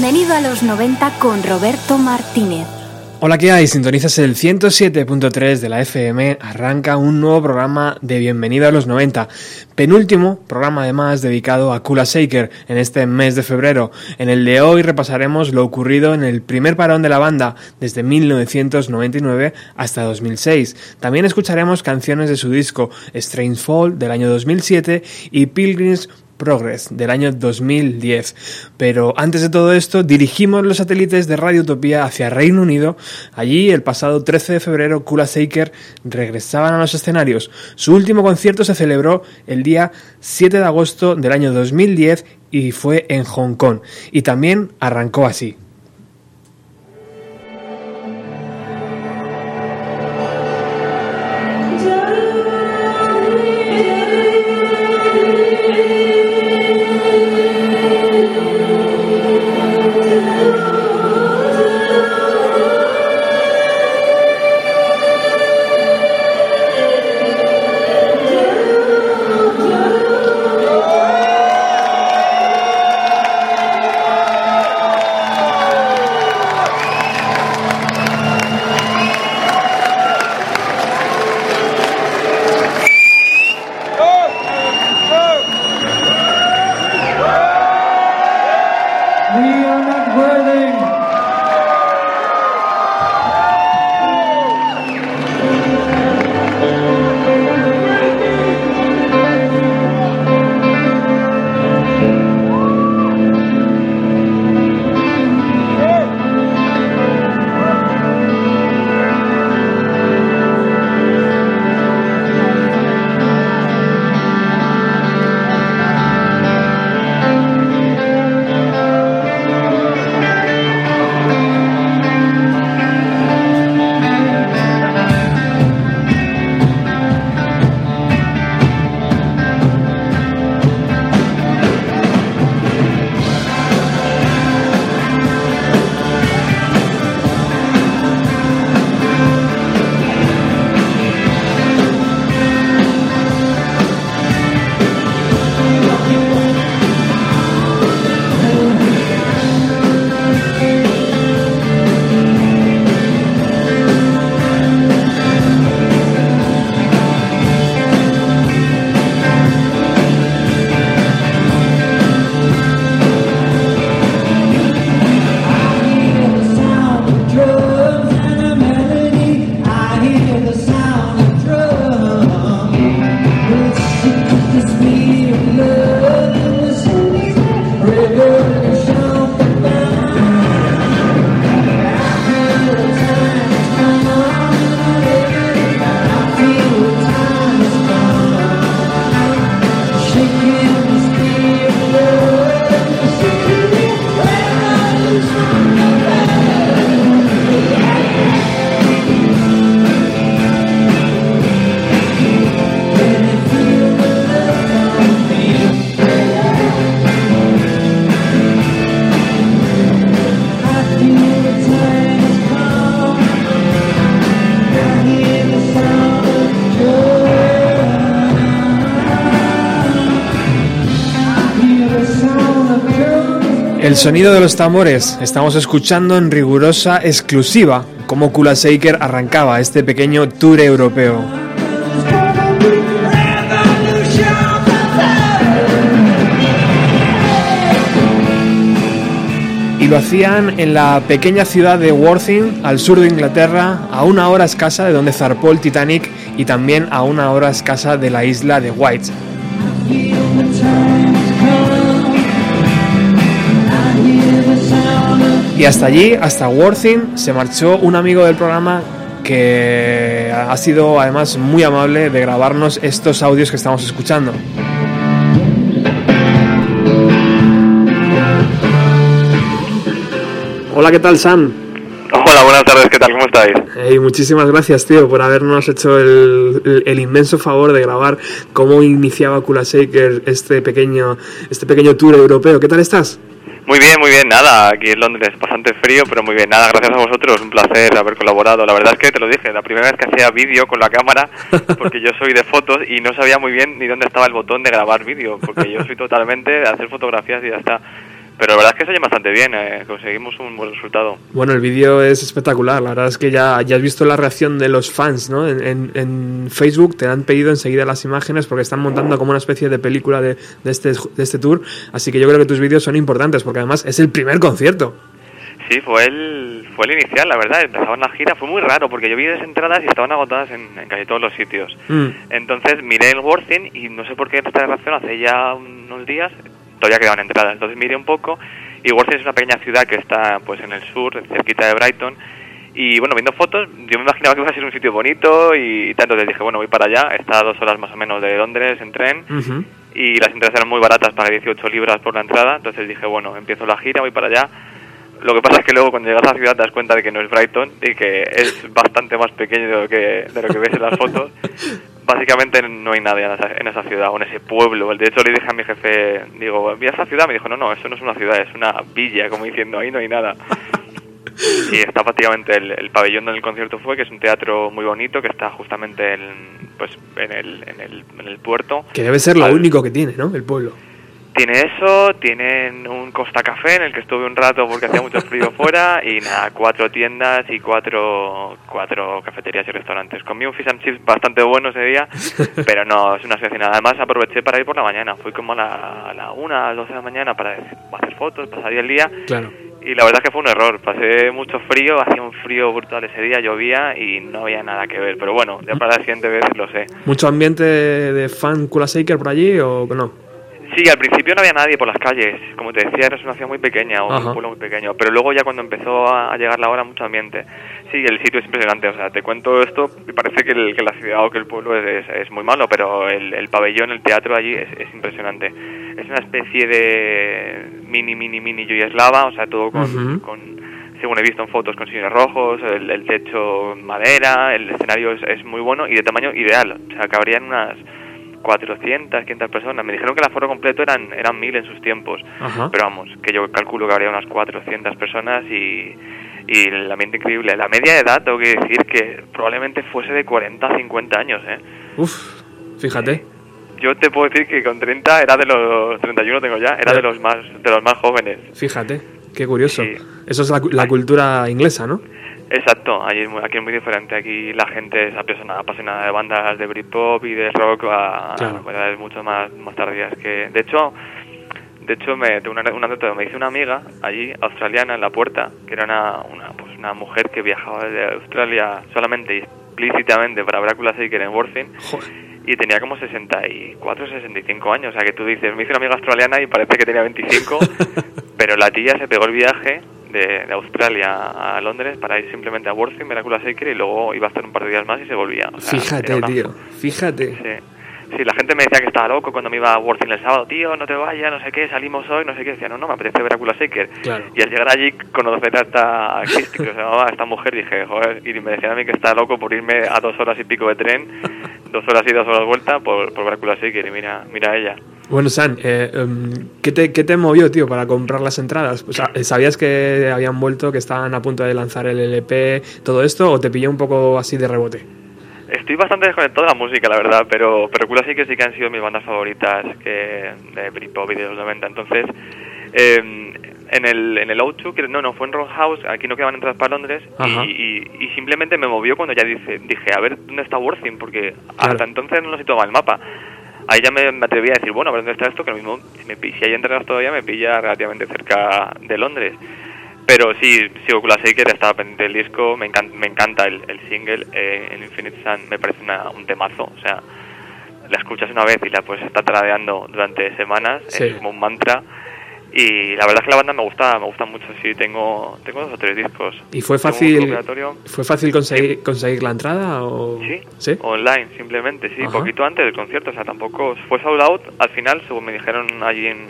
Bienvenido a los 90 con Roberto Martínez. Hola, ¿qué hay? Sintonizas el 107.3 de la FM. Arranca un nuevo programa de Bienvenido a los 90. Penúltimo programa además dedicado a Kula Shaker en este mes de febrero. En el de hoy repasaremos lo ocurrido en el primer parón de la banda desde 1999 hasta 2006. También escucharemos canciones de su disco Strange Fall del año 2007 y Pilgrims Progress del año 2010. Pero antes de todo esto, dirigimos los satélites de Radio Utopía hacia Reino Unido. Allí, el pasado 13 de febrero, Kula Shaker regresaban a los escenarios. Su último concierto se celebró el día 7 de agosto del año 2010 y fue en Hong Kong. Y también arrancó así. El sonido de los tambores estamos escuchando en rigurosa exclusiva cómo Kula Shaker arrancaba este pequeño tour europeo. Y lo hacían en la pequeña ciudad de Worthing, al sur de Inglaterra, a una hora escasa de donde zarpó el Titanic y también a una hora escasa de la isla de White. Y hasta allí, hasta Worthing, se marchó un amigo del programa que ha sido además muy amable de grabarnos estos audios que estamos escuchando. Hola, ¿qué tal, Sam? Hola, buenas tardes, ¿qué tal? ¿Cómo estáis? Hey, muchísimas gracias, tío, por habernos hecho el, el- el inmenso favor de grabar cómo iniciaba Kula Shaker este pequeño, este pequeño tour europeo. ¿Qué tal estás? Muy bien, muy bien, nada, aquí en Londres bastante frío, pero muy bien, nada, gracias a vosotros, un placer haber colaborado. La verdad es que te lo dije, la primera vez que hacía vídeo con la cámara, porque yo soy de fotos y no sabía muy bien ni dónde estaba el botón de grabar vídeo, porque yo soy totalmente de hacer fotografías y ya está. Pero la verdad es que se oye bastante bien, eh, conseguimos un buen resultado. Bueno, el vídeo es espectacular. La verdad es que ya, ya has visto la reacción de los fans, ¿no? En, en- en Facebook te han pedido enseguida las imágenes porque están montando como una especie de película de, de este, de este tour. Así que yo creo que tus vídeos son importantes porque además es el primer concierto. Sí, fue el, fue el inicial, la verdad, empezaban la gira, fue muy raro, porque yo vi las entradas y estaban agotadas en, en casi todos los sitios. Mm. Entonces miré el Worthing y no sé por qué esta reacción hace ya unos días todavía quedaban entradas. Entonces miré un poco y Worthing es una pequeña ciudad que está pues en el sur, cerquita de Brighton. Y bueno, viendo fotos, yo me imaginaba que iba a ser un sitio bonito y tanto. Entonces dije, bueno, voy para allá. Está a dos horas más o menos de Londres en tren Ujú. y las entradas eran muy baratas, pagué 18 libras por la entrada. Entonces dije, bueno, empiezo la gira, voy para allá. Lo que pasa es que luego cuando llegas a la ciudad te das cuenta de que no es Brighton y que es bastante más pequeño de lo que, de lo que ves en las fotos. Básicamente no hay nadie en esa, en esa ciudad o en ese pueblo. De hecho le dije a mi jefe, digo, ¿vi esa ciudad? Me dijo, no, no, eso no es una ciudad, es una villa, como diciendo, ahí no hay nada. Y está prácticamente el, el pabellón donde el concierto fue, que es un teatro muy bonito, que está justamente en, pues, en, el, en, el, en el puerto. Que debe ser lo Al- único que tiene, ¿no? El pueblo. Tiene eso, tienen un Costa Café en el que estuve un rato porque hacía mucho frío fuera y nada, cuatro tiendas y cuatro, cuatro cafeterías y restaurantes. Comí un fish and chips bastante bueno ese día, pero no, es una situación. Además aproveché para ir por la mañana, fui como a la, a la una, a las doce de la mañana para hacer fotos, pasaría el día Claro. y la verdad es que fue un error. Pasé mucho frío, hacía un frío brutal ese día, llovía y no había nada que ver. Pero bueno, ya para la siguiente vez lo sé. ¿Mucho ambiente de fan Kula Shaker por allí o no? Sí, al principio no había nadie por las calles. Como te decía, era una ciudad muy pequeña o un pueblo muy pequeño. Pero luego ya cuando empezó a llegar la hora, mucho ambiente. Sí, el sitio es impresionante. O sea, te cuento esto y parece que, el- que la ciudad o que el pueblo es, es- es muy malo, pero el, el pabellón, el teatro allí es, es impresionante. Es una especie de mini, mini, mini Yugoslava. O sea, todo con, con según he visto en fotos, con sillones rojos, el, el techo madera, el escenario es, es muy bueno y de tamaño ideal. O sea, cabrían unas 400, 500 personas. Me dijeron que el aforo completo eran eran 1000 en sus tiempos. Ajá. Pero vamos, que yo calculo que habría unas 400 personas y, y el ambiente increíble. La media de edad, tengo que decir que probablemente fuese de 40 a 50 años, ¿eh? Uf, fíjate. Yo te puedo decir que con 30 era de los 31 tengo ya, era de los más de los más jóvenes. Fíjate. Qué curioso. Sí. Eso es la, la cultura inglesa, ¿no? Exacto, allí es muy- aquí es muy diferente. Aquí la gente es apasionada, apasionada de bandas de Britpop y de rock a, Claro. a mucho más, más tardías. que De hecho, de hecho me, tengo una, una anécdota, me dice una amiga allí, australiana, en la puerta, que era una, una, pues una mujer que viajaba de Australia solamente y explícitamente para Brácula Shaker en Worthing Joder. y tenía como 64, 65 años. O sea, que tú dices, me hice una amiga australiana y parece que tenía 25, pero la tía se pegó el viaje de, de Australia a Londres para ir simplemente a Worthing, Miraculous Shaker y luego iba a estar un par de días más y se volvía. O sea, Fíjate, una- tío. Fíjate. Sí. Sí, la gente me decía que estaba loco cuando me iba a Worthing el sábado, tío, no te vayas, no sé qué, salimos hoy, no sé qué. Decía, no, no, me apetece ver a Kula Shaker. Claro. Y al llegar allí, conocer a esta Christy, que se llamaba esta mujer, dije, joder, y me decían a mí que está loco por irme a dos horas y pico de tren, dos horas y dos horas vuelta, por, por ver a Kula Shaker, y mira, mira a ella. Bueno, San, eh, em, ¿qué, te, ¿qué te movió, tío, para comprar las entradas? O sea, ¿Sabías que habían vuelto, que estaban a punto de lanzar el LP, todo esto, o te pilló un poco así de rebote? Estoy bastante desconectado de la música, la verdad, pero, pero Kula Shaker sí que han sido mis bandas favoritas que de Britpop y de los 90. Entonces, eh, en el, en el O2, que no, no, fue en Roundhouse, aquí no quedaban entradas para Londres, y, y, y simplemente me movió cuando ya dice, dije, a ver, ¿dónde está Worthing? Porque Claro. hasta entonces no lo situaba el mapa. Ahí ya me, me atreví a decir, bueno, a ver dónde está esto, que lo mismo, si, me, si hay entradas todavía, me pilla relativamente cerca de Londres. Pero sí, sí, Oculus Shaker estaba pendiente del disco, me, encan- me encanta el, el single, eh, el Infinite Sun me parece una- un temazo, o sea, la escuchas una vez y la puedes estar taradeando durante semanas, Sí. es como un mantra. Y la verdad es que la banda me gusta, me gusta mucho, sí, tengo, tengo dos o tres discos. ¿Y fue fácil, fue fácil conseguir, conseguir la entrada? O... Sí, ¿Sí? online, simplemente, sí, Ajá. poquito antes del concierto, o sea, tampoco fue sold out al final, según me dijeron allí en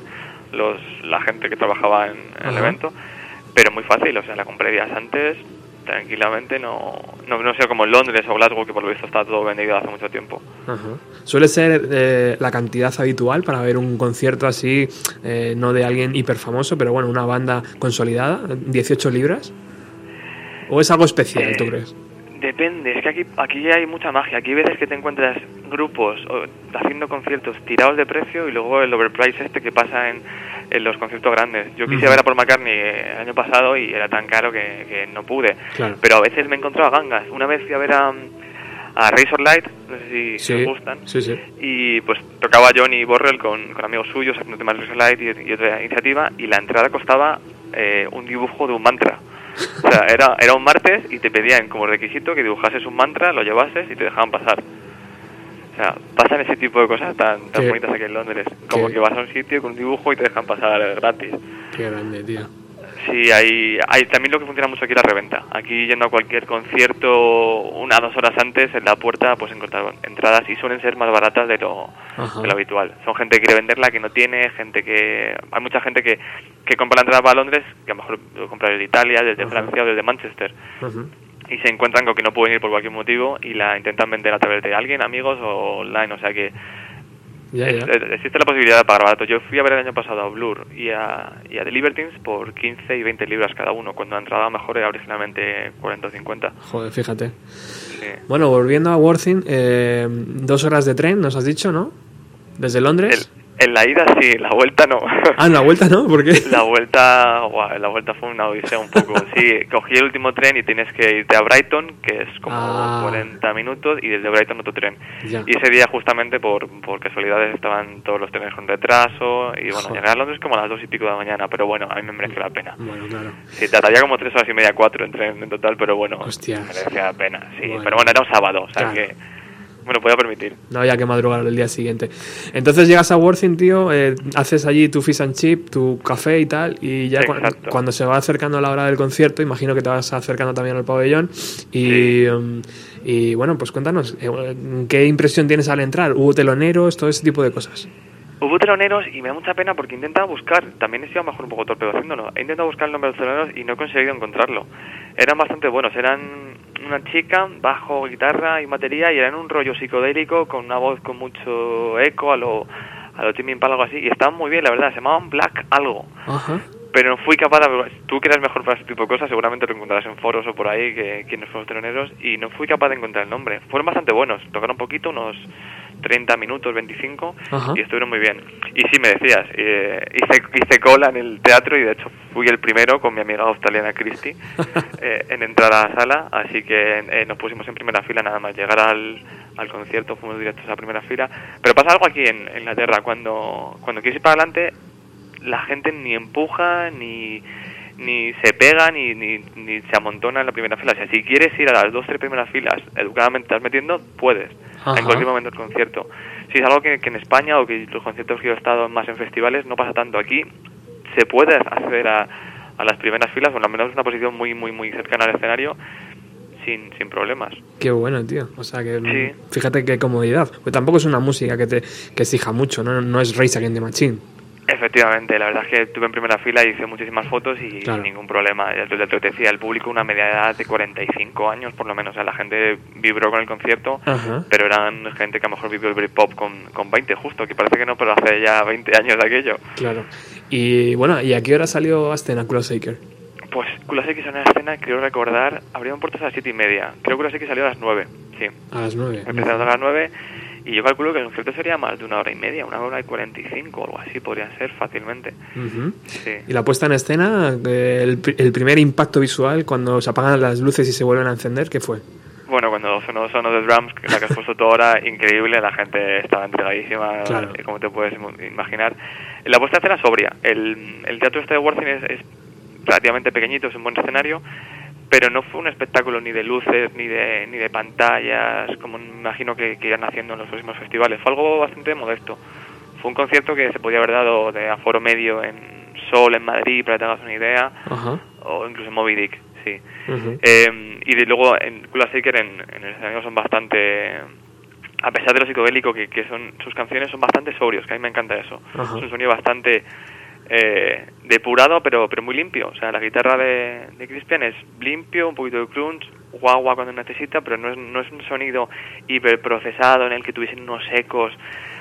los, la gente que trabajaba en, en el evento, pero muy fácil, o sea, la compré días antes, tranquilamente, no, no, no sé, como en Londres o Glasgow, que por lo visto está todo vendido hace mucho tiempo. Ajá. ¿Suele ser eh, la cantidad habitual para ver un concierto así, eh, no de alguien hiperfamoso, pero bueno, una banda consolidada, 18 libras? ¿O es algo especial, tú Eh, crees? Depende, es que aquí, aquí hay mucha magia. Aquí hay veces que te encuentras grupos o, haciendo conciertos tirados de precio y luego el overprice este que pasa en, en los conciertos grandes. Yo quise ver a Paul McCartney eh, el año pasado y era tan caro que, que no pude. Claro. Pero a veces me he encontrado a gangas. Una vez fui a ver a, a Razor Light, no sé si, si Sí, os gustan. sí, sí. Y pues tocaba Johnny Borrell con, con amigos suyos haciendo temas de Razor Light y, y otra iniciativa y la entrada costaba eh, un dibujo de un mantra. O sea, era, era un martes y te pedían como requisito que dibujases un mantra, lo llevases y te dejaban pasar. O sea, pasan ese tipo de cosas tan, tan bonitas aquí en Londres. Como que vas a un sitio con un dibujo y te dejan pasar gratis. Qué grande, tío. Sí, hay, hay también lo que funciona mucho aquí la reventa. Aquí yendo a cualquier concierto una o dos horas antes en la puerta pues encontrar entradas y suelen ser más baratas de lo, de lo habitual. Son gente que quiere venderla, que no tiene, gente que... Hay mucha gente que, que compra la entrada para Londres, que a lo mejor lo compra desde Italia, desde Ajá. Francia o desde Manchester. Y se encuentran con que no pueden ir por cualquier motivo y la intentan vender a través de alguien, amigos o online. O sea que Es- existe la posibilidad de pagar barato. Yo fui a ver el año pasado a Blur y a, y a The Libertines por 15 y 20 libras cada uno, cuando la entrada mejor era originalmente 40 o 50. Joder, fíjate. Sí. Bueno, volviendo a Worthing, eh, dos horas de tren, nos has dicho, ¿no? Desde Londres. En la ida sí, la vuelta no. Ah, en la vuelta, ¿no? ¿Por qué? La vuelta, guau, la vuelta fue una odisea un poco. Sí, cogí el último tren y tienes que irte a Brighton, que es como Ah. 40 minutos, y desde Brighton otro tren. Ya. Y ese día justamente por, por casualidades estaban todos los trenes con retraso, y bueno, Joder. llegué a Londres como a las dos y pico de la mañana, pero bueno, a mí me mereció la pena. Bueno, claro. Sí, trataría como tres horas y media, cuatro en tren en total, pero bueno, Hostias. merecía la pena. Sí, Bueno. pero bueno, era un sábado, o sea Claro. que me lo podía permitir. No había que madrugar el día siguiente. Entonces llegas a Worthing, tío, eh, haces allí tu fish and chip, tu café y tal, y ya cu- Exacto. cuando se va acercando la hora del concierto, imagino que te vas acercando también al pabellón. Y, um, y bueno, pues cuéntanos, eh, ¿qué impresión tienes al entrar? ¿Hubo teloneros, todo ese tipo de cosas? Hubo teloneros y me da mucha pena porque he intentado buscar, también he sido a lo mejor un poco torpedo haciéndolo, he intentado buscar el nombre de los teloneros y no he conseguido encontrarlo. Eran bastante buenos, eran una chica, bajo, guitarra y batería y eran un rollo psicodélico con una voz con mucho eco a lo, a lo Timmy Impala, algo así, y estaban muy bien, la verdad, se llamaban Black algo. Ajá. Pero no fui capaz de... Tú que eres mejor para ese tipo de cosas, seguramente lo encontrarás en foros o por ahí, que quiénes fueron teloneros, y no fui capaz de encontrar el nombre. Fueron bastante buenos, tocaron un poquito, unos 30 minutos, 25, Ajá. y estuvieron muy bien. Y sí, me decías, eh, hice, hice cola en el teatro y de hecho fui el primero con mi amiga australiana Christy eh, en entrar a la sala, así que eh, nos pusimos en primera fila nada más llegar al, al concierto, fuimos directos a la primera fila. Pero pasa algo aquí en, en Inglaterra, cuando, cuando quieres ir para adelante, la gente ni empuja, ni, ni se pega, ni, ni, ni se amontona en la primera fila. O sea, si quieres ir a las dos, tres primeras filas, educadamente estás metiendo, puedes, Ajá. en cualquier momento del concierto. Si es algo que, que en España o que los conciertos que yo he estado más en festivales no pasa tanto. Aquí se puede acceder a, a las primeras filas, o al menos una posición muy, muy, muy cercana al escenario, sin, sin problemas. Qué bueno, tío. O sea que Sí. fíjate qué comodidad. Pues tampoco es una música que te que exija mucho, no, no es Race Against the Machine. Efectivamente, la verdad es que estuve en primera fila y hice muchísimas fotos y Claro. sin ningún problema. Ya te, decía, el público una media edad de 45 años por lo menos. O sea, la gente vibró con el concierto, Ajá. pero eran gente que a lo mejor vivió el Britpop con, con 20 justo, que parece que no, pero hace ya 20 años de aquello. Claro. Y bueno, ¿y a qué hora salió Aston a Shaker? Pues Kulaseki salió en la escena, creo recordar, abrieron puertas a las 7 y media. Creo que Kulaseki salió a las 9, sí. A las 9. Empezaron a las 9 Y yo calculo que el concierto sería más de una hora y media, una hora y cuarenta y cinco, o algo así podría ser fácilmente. Sí. Y la puesta en escena, el, el primer impacto visual cuando se apagan las luces y se vuelven a encender, ¿qué fue? Bueno, cuando sonó Sono de Drums, que la que has puesto tú ahora, increíble, la gente estaba entregadísima, Claro. eh, como te puedes im- imaginar. La puesta en escena sobria. El, el teatro este de Worthing es, es relativamente pequeñito, es un buen escenario, pero no fue un espectáculo ni de luces, ni de, ni de pantallas, como imagino que, que irán haciendo en los próximos festivales. Fue algo bastante modesto. Fue un concierto que se podía haber dado de aforo medio en Sol, en Madrid, para que te hagas una idea, o incluso en Moby Dick, sí. Eh, y de luego en Kula Shaker en, en el escenario son bastante a pesar de lo psicodélico que, que son sus canciones son bastante sobrios que a mí me encanta eso es un sonido bastante eh, depurado pero pero muy limpio. O sea la guitarra de, de Crispian es limpio un poquito de crunch guagua cuando necesita pero no es, no es un sonido hiperprocesado en el que tuviesen unos ecos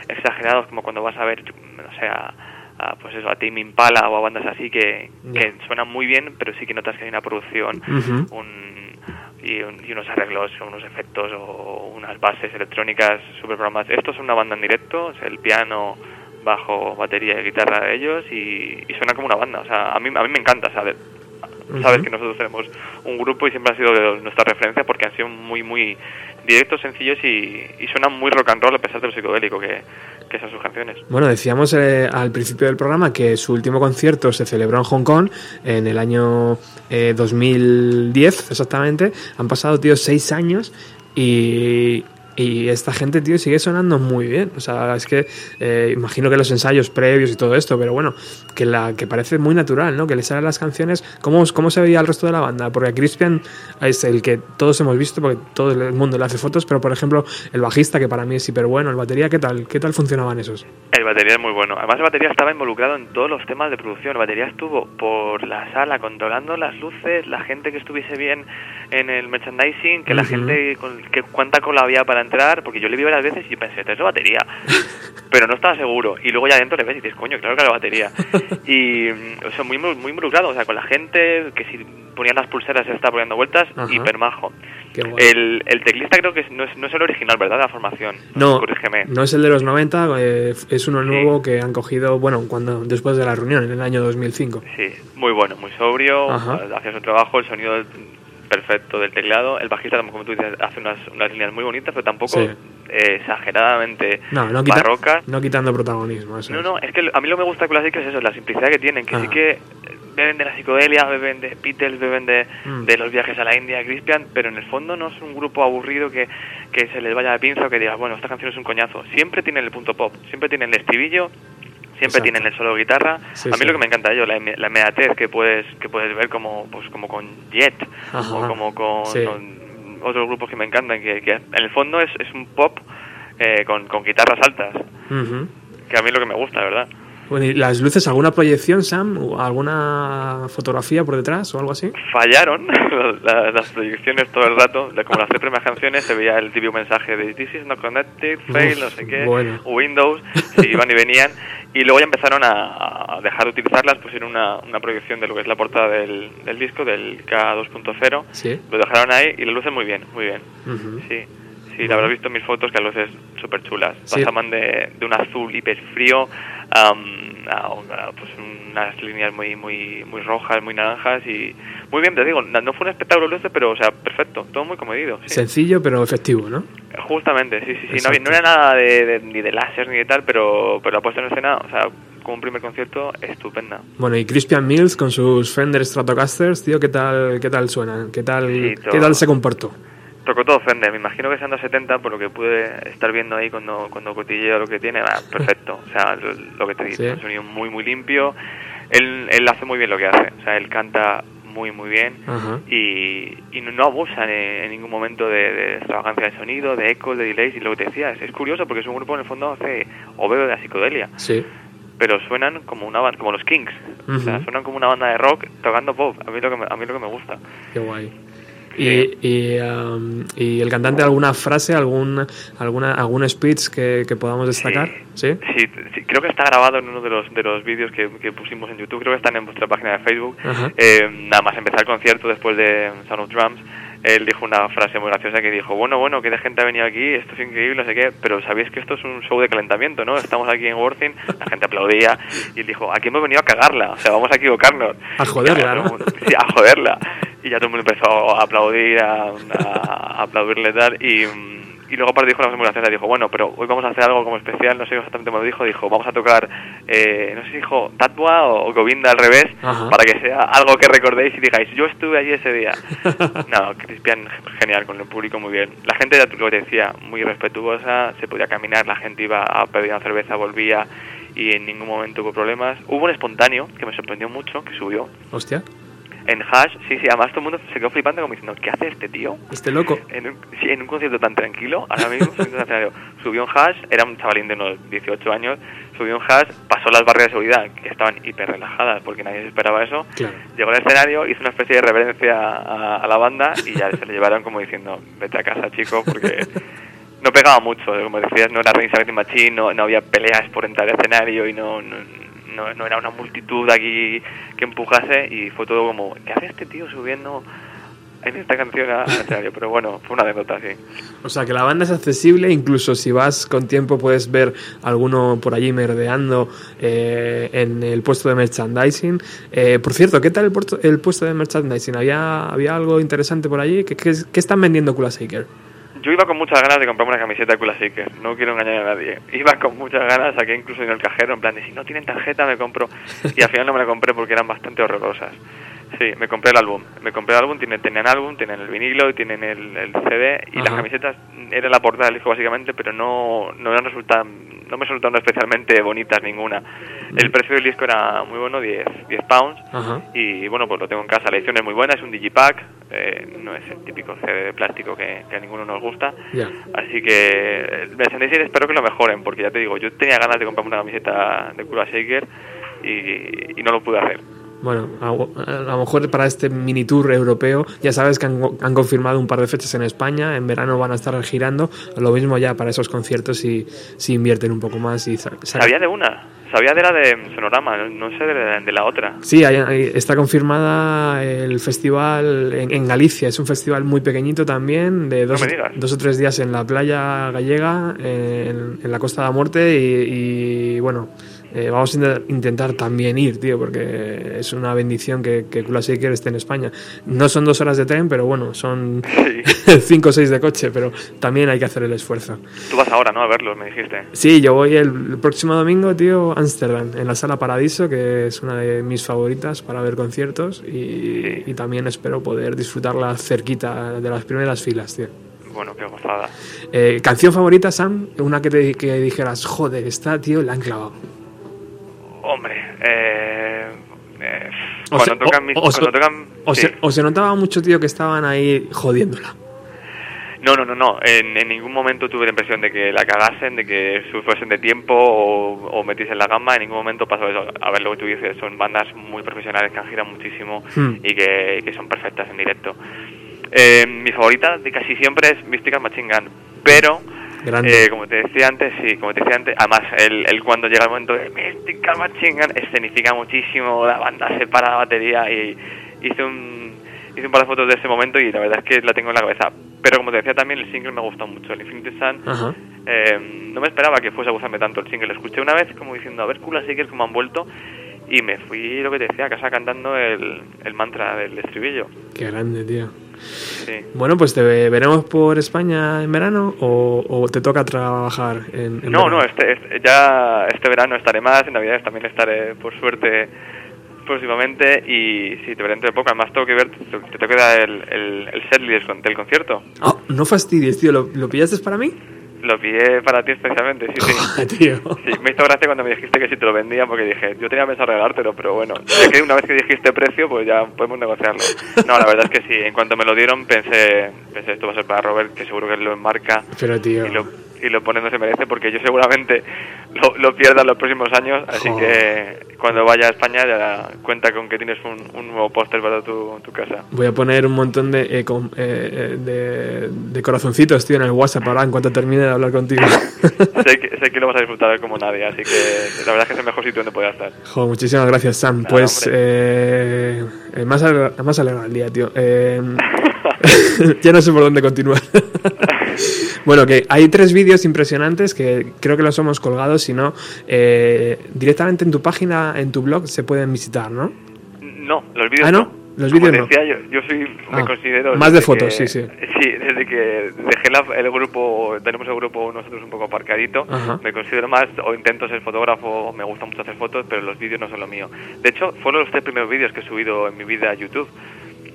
exagerados como cuando vas a ver no sé a, a, pues eso a Tim Impala o a bandas así que, suenan muy bien pero sí que notas que hay una producción un- y, un- y unos arreglos, unos efectos o unas bases electrónicas super programadas. Esto es una banda en directo, es el piano, bajo, batería y guitarra de ellos y, y suena como una banda. O sea, a mí, a mí me encanta, ¿sabes? Sabes Ujú. que nosotros tenemos un grupo y siempre ha sido de nuestra referencia porque han sido muy, muy directos, sencillos y, y suenan muy rock and roll a pesar de lo psicodélico que, que son sus canciones. Bueno, decíamos eh, al principio del programa que su último concierto se celebró en Hong Kong en el año eh, 2010, exactamente. Han pasado, tío, seis años y, y esta gente, tío, sigue sonando muy bien. O sea, es que eh, imagino que los ensayos previos y todo esto, pero bueno, que la que parece muy natural, ¿no? Que le salen las canciones. ¿Cómo, cómo se veía el resto de la banda? Porque Crispian es el que todos hemos visto, porque todo el mundo le hace fotos, pero por ejemplo, el bajista, que para mí es hiper bueno, el batería, ¿qué tal? ¿Qué tal funcionaban esos? El batería es muy bueno. Además, el batería estaba involucrado en todos los temas de producción. El batería estuvo por la sala controlando las luces, la gente que estuviese bien en el merchandising, que la Ujú. gente, con, que cuánta cola había para entrar, porque yo le vi varias veces y pensé, ¿es batería? Pero no estaba seguro. Y luego ya adentro le ves y dices, coño, claro que era batería. Y, o sea, muy, muy involucrado, o sea, con la gente, que si ponían las pulseras se estaba poniendo vueltas, Ajá. hiper majo. Qué guay. El, el teclista creo que no es, no es el original, ¿verdad? De la formación. No, Corrígeme. no es el de los 90, eh, es uno nuevo que han cogido, bueno, cuando después de la reunión, en el año 2005. Sí, muy bueno, muy sobrio, Ajá. hacía su trabajo, el sonido perfecto del teclado. El bajista, como tú dices, hace unas, unas líneas muy bonitas, pero tampoco Sí. eh, exageradamente No, no, quita- barrocas. no quitando protagonismo. eso No, es. no, es que a mí lo que me gusta de Classic es eso, la simplicidad que tienen, que Ah. sí que beben de la psicodelia, beben de Beatles, beben de, Mm. de los viajes a la India, Crispian, pero en el fondo no es un grupo aburrido que, que se les vaya de pinza o que digas, bueno, esta canción es un coñazo. Siempre tienen el punto pop, siempre tienen el estribillo, siempre Exacto. tienen el solo de guitarra. Sí, a mí sí. lo que me encanta de ello, la, la inmediatez que puedes, que puedes ver como, pues, como con Jet Ajá. o como con, Sí. con otros grupos que me encantan, que, que en el fondo es, es un pop eh, con, con guitarras altas, Ujú. que a mí es lo que me gusta, ¿verdad? Bueno, ¿y las luces, alguna proyección, Sam? ¿O ¿Alguna fotografía por detrás o algo así? fallaron las, las proyecciones todo el rato, como las tres primeras canciones se veía el típico mensaje de This is not connected, fail, no sé qué, bueno. Windows, se iban y venían, y luego ya empezaron a, a dejar de utilizarlas, pusieron una, una proyección de lo que es la portada del, del disco, del K2.0, Sí. lo dejaron ahí y las luces muy bien, muy bien, sí. Sí, la habrás visto en mis fotos que las luces súper chulas. Sí. Pasaban de, de un azul hiper frío am, a, pues unas líneas muy muy muy rojas, muy naranjas y muy bien, te digo, no fue un espectáculo luces, pero o sea, perfecto, todo muy comedido. Sí. Sencillo pero efectivo, ¿no? Justamente, sí, sí, sí. No, no era nada de, de- ni de láser ni de tal, pero, pero la puesta en escena, o sea, como un primer concierto, estupenda. Bueno, y Crispian Mills con sus Fender Stratocasters, tío, ¿qué tal, qué tal suenan? ¿Qué tal, Sí, ¿qué tal se comportó? Tocó todo Fender, me imagino que sean los 70, por lo que pude estar viendo ahí cuando, cuando cotilleo lo que tiene, ah, perfecto. O sea, lo, que te digo, Sí. un sonido muy, muy limpio. Él, él hace muy bien lo que hace, o sea, él canta muy, muy bien y, y no, abusan en, en ningún momento de, de extravagancia de sonido, de ecos, de delays. Y lo que te decía, es, es curioso porque es un grupo en el fondo hace o bebe de la psicodelia, Sí. pero suenan como una como los Kings, o sea, suenan como una banda de rock tocando pop. A mí lo que me, a mí lo que me gusta. Qué guay. Y, y, um, y el cantante, ¿alguna frase, algún, alguna, algún speech que, que podamos destacar? ¿Sí? Sí, sí, creo que está grabado en uno de los de los vídeos que, que pusimos en YouTube, creo que están en vuestra página de Facebook. Eh, nada más empezar el concierto después de Sound of Drums, él dijo una frase muy graciosa que dijo, bueno, bueno, que de gente ha venido aquí, esto es increíble, no sé qué, pero sabéis que esto es un show de calentamiento, ¿no? Estamos aquí en Worthing, la gente aplaudía y él dijo, aquí hemos venido a cagarla, o sea, vamos a equivocarnos. A joderla, ¿no? Sí, a joderla. Y ya todo el mundo empezó a aplaudir, a, a- a aplaudirle tal, y... y luego aparte dijo una cosa muy graciosa, dijo, bueno, pero hoy vamos a hacer algo como especial, no sé exactamente cómo lo dijo, dijo, vamos a tocar, eh, no sé si dijo Tatua o Govinda al revés, Ajá. para que sea algo que recordéis y digáis, yo estuve allí ese día. no, Cristian, genial, con el público muy bien. La gente, ya lo que decía, muy respetuosa, se podía caminar, la gente iba a pedir una cerveza, volvía y en ningún momento hubo problemas. Hubo un espontáneo que me sorprendió mucho, que subió. Hostia, En Hash, sí, sí, además todo el mundo se quedó flipando como diciendo, ¿qué hace este tío? este loco. En un, sí, en un concierto tan tranquilo, ahora mismo subió un escenario. subió un hash, era un chavalín de unos 18 años, subió un hash, pasó las barreras de seguridad, que estaban hiper relajadas porque nadie se esperaba eso, Claro. llegó al escenario, hizo una especie de reverencia a, a la banda y ya se le llevaron como diciendo, vete a casa chico, porque no pegaba mucho, como decías, no era the Machine, no, no había peleas por entrar al escenario y no, no, no, era una multitud aquí que empujase y fue todo como, ¿qué hace este tío subiendo en esta canción escenario? Pero bueno, fue una anécdota, sí. O sea que la banda es accesible, incluso si vas con tiempo puedes ver alguno por allí merodeando eh, en el puesto de merchandising. Eh, por cierto, ¿qué tal el, puesto- el puesto de merchandising? ¿Había, había algo interesante por allí? ¿Qué, qué, qué están vendiendo Kula Shaker? Yo iba con muchas ganas de comprarme una camiseta de Kula Shaker, no quiero engañar a nadie. Iba con muchas ganas, saqué incluso en el cajero, en plan de si no tienen tarjeta me compro. Y al final no me la compré porque eran bastante horrorosas. Sí, me compré el álbum. Me compré el álbum, tienen, tenían álbum, tienen el vinilo y tienen el, el CD. Y las camisetas era la portada del disco básicamente, pero no, no, eran resultan, no me resultaron especialmente bonitas ninguna. El precio del disco era muy bueno, 10, 10 pounds. Ajá. Y bueno, pues lo tengo en casa. La edición es muy buena, es un digipack, eh, no es el típico CD de plástico que, que a ninguno nos gusta. Así que el merchandising espero que lo mejoren, porque ya te digo, yo tenía ganas de comprarme una camiseta de Kula Shaker y, y no lo pude hacer. Bueno, a, a lo mejor para este mini tour europeo, ya sabes que han, han confirmado un par de fechas en España, en verano van a estar girando, lo mismo ya para esos conciertos si, si invierten un poco más y Sabía de una, sabía de la de Sonorama, no- sé de la, de la otra. Sí, hay- hay- está confirmada el festival en, en Galicia. Es un festival muy pequeñito también, de dos, o tres días en la playa gallega, en, en la Costa de la Muerte. Y, y, bueno, eh, vamos a intent- intentar también ir, tío, porque es una bendición que, que Shaker esté en España. No son dos horas de tren, pero bueno, son Sí. cinco o seis de coche, pero también hay que hacer el esfuerzo. Tú vas ahora, ¿no? A verlos, me dijiste. Sí, yo voy el, el próximo domingo, tío, a Ámsterdam, en la Sala Paradiso, que es una de mis favoritas para ver conciertos y, y también espero poder disfrutarla cerquita de las primeras filas, tío. Bueno, qué gozada. Eh, ¿Canción favorita, Sam? Una que, te, que dijeras, joder, esta, tío, la han clavado. Hombre, eh, eh, O cuando se- tocan o- mis... o cuando tocan, O, sí. se, o se notaba mucho, tío, que estaban ahí jodiéndola. No, no, no, no. En, en ningún momento tuve la impresión de que la cagasen, de que fuesen de tiempo o, o metiesen la gama. En ningún momento pasó eso. A ver lo que tú dices, son bandas muy profesionales que han girado muchísimo Hmm. y que, que son perfectas en directo. Eh, mi favorita de casi siempre es Mystical Machine Gun, pero. Eh, como te decía antes, sí, como te decía antes, además el, el cuando llega el momento de Mystical Machine Gun escenifica muchísimo, la banda se para la batería y hice un hice un par de fotos de ese momento y la verdad es que la tengo en la cabeza. Pero como te decía también, el single me gustó mucho, el Infinity Sun. Ajá. Eh, no me esperaba que fuese a gustarme tanto el single. Lo escuché una vez como diciendo, a ver, Kula Shaker cómo han vuelto. Y me fui, lo que te decía, a casa cantando el, el mantra del estribillo. Qué grande, tío. Sí. Bueno, pues te ve- veremos por España en verano o, o te toca trabajar en, en No, verano? no, este, este- ya este verano estaré más, en Navidades también estaré, por suerte, próximamente. Y sí, te veré dentro de poco. Además, tengo que ver, te, te tengo que dar el, el, el setlist del concierto. Ah, no fastidies, tío. ¿Lo, lo pillaste para mí? Lo pillé para ti especialmente, sí, sí. tío. Sí, me hizo gracia cuando me dijiste que si te lo vendía, porque dije, yo tenía pensado regalártelo, pero bueno, ya que una vez que dijiste precio, pues ya podemos negociarlo. No, la verdad es que sí, en cuanto me lo dieron pensé, pensé esto va a ser para Robert, que seguro que lo enmarca Pero, tío. y lo, y lo pone donde se merece, porque yo seguramente lo, lo pierda en los próximos años, así Joder. que cuando vaya a España ya cuenta con que tienes un, un nuevo póster para tu, tu casa. Voy a poner un montón de, eh, com- eh, eh, de, de corazoncitos, tío, en el WhatsApp ahora en cuanto termine de hablar contigo. sé, que, sé que lo vas a disfrutar como nadie, así que la verdad es que es el mejor sitio donde podía estar. Jo, muchísimas gracias, Sam. Nada, pues eh, eh, más, más alegra el día, tío. Ya no sé por dónde continuar. bueno, que hay tres vídeos impresionantes que creo que los hemos colgado, si no, eh, directamente en tu página, en tu blog, se pueden visitar, ¿no? No, los vídeos Ah, ¿no? Los vídeos no. yo, yo soy, me Ah, considero... más de fotos, que- sí, sí. Sí, desde que dejé la- el grupo, tenemos el grupo nosotros un poco aparcadito, Ajá. me considero más, o intento ser fotógrafo, me gusta mucho hacer fotos, pero los vídeos no son lo mío. De hecho, fueron los tres primeros vídeos que he subido en mi vida a YouTube.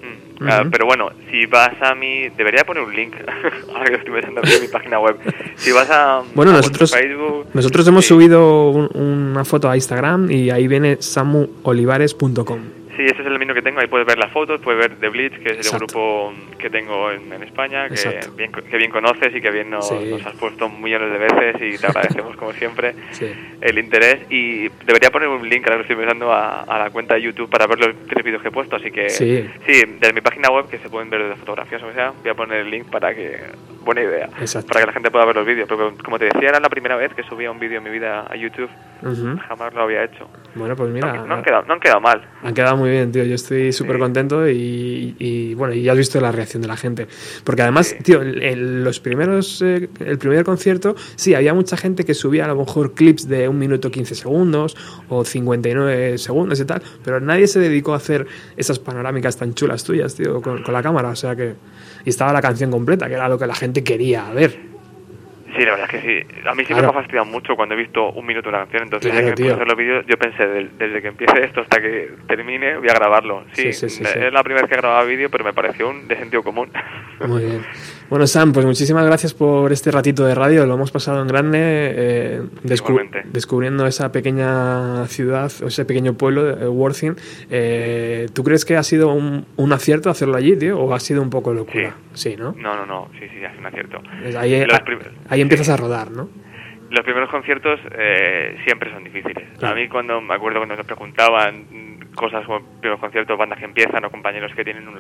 Mm. Ah, pero bueno, si vas a mi... Debería poner un link, ahora que estoy pensando en mi página web. Si vas a, Bueno, a nosotros, Facebook... nosotros hemos sí. subido un- una foto a Instagram y ahí viene samuolivares.com. Sí, ese es el dominio que tengo. Ahí puedes ver las fotos, puedes ver The Bleach, que es Exacto. el grupo que tengo en, en España, que bien, que bien conoces y que bien nos, Sí. nos has puesto millones de veces y te agradecemos como siempre Sí. el interés. Y debería poner un link, ahora que estoy pensando, a, a la cuenta de YouTube para ver los tres vídeos que he puesto. Así que, Sí. desde mi página web, que se pueden ver desde fotografías o lo sea, voy a poner el link para que. Buena idea. Exacto. Para que la gente pueda ver los vídeos. Pero como te decía, era la primera vez que subía un vídeo en mi vida a YouTube. Ujú. Jamás lo había hecho. Bueno, pues No, mira, no han quedado, no han quedado mal. Han quedado muy bien, tío. Yo estoy súper contento y, y, bueno, y ya has visto la reacción de la gente. Porque además, tío, el- los primeros, eh, el primer concierto, sí, había mucha gente que subía a lo mejor clips de un minuto 15 segundos o 59 segundos y tal, pero nadie se dedicó a hacer esas panorámicas tan chulas tuyas, tío, con, con la cámara. O sea que. Y estaba la canción completa, que era lo que la gente quería ver. Sí, la verdad es que sí. A mí Claro. me ha fastidiado mucho cuando he visto un minuto de una canción. Entonces, Claro, que hacer los vídeos, yo pensé, desde que empiece esto hasta que termine, voy a grabarlo. Sí, Sí, sí, sí, es la primera vez que grababa vídeo, pero me pareció un de sentido común. Muy bien. Bueno, Sam, pues muchísimas gracias por este ratito de radio. Lo hemos pasado en grande, eh, descu- Igualmente. descubriendo esa pequeña ciudad, o ese pequeño pueblo de Worthing. Eh, ¿Tú crees que ha sido un, un acierto hacerlo allí, tío, o ha sido un poco locura? Sí, ¿no? No, no, no, sí, sí, es un acierto. Ahí, prim- ahí empiezas sí. a rodar, ¿no? Los primeros conciertos eh, siempre son difíciles. A mí cuando me acuerdo cuando nos preguntaban cosas como primeros conciertos, bandas que empiezan o compañeros que tienen un,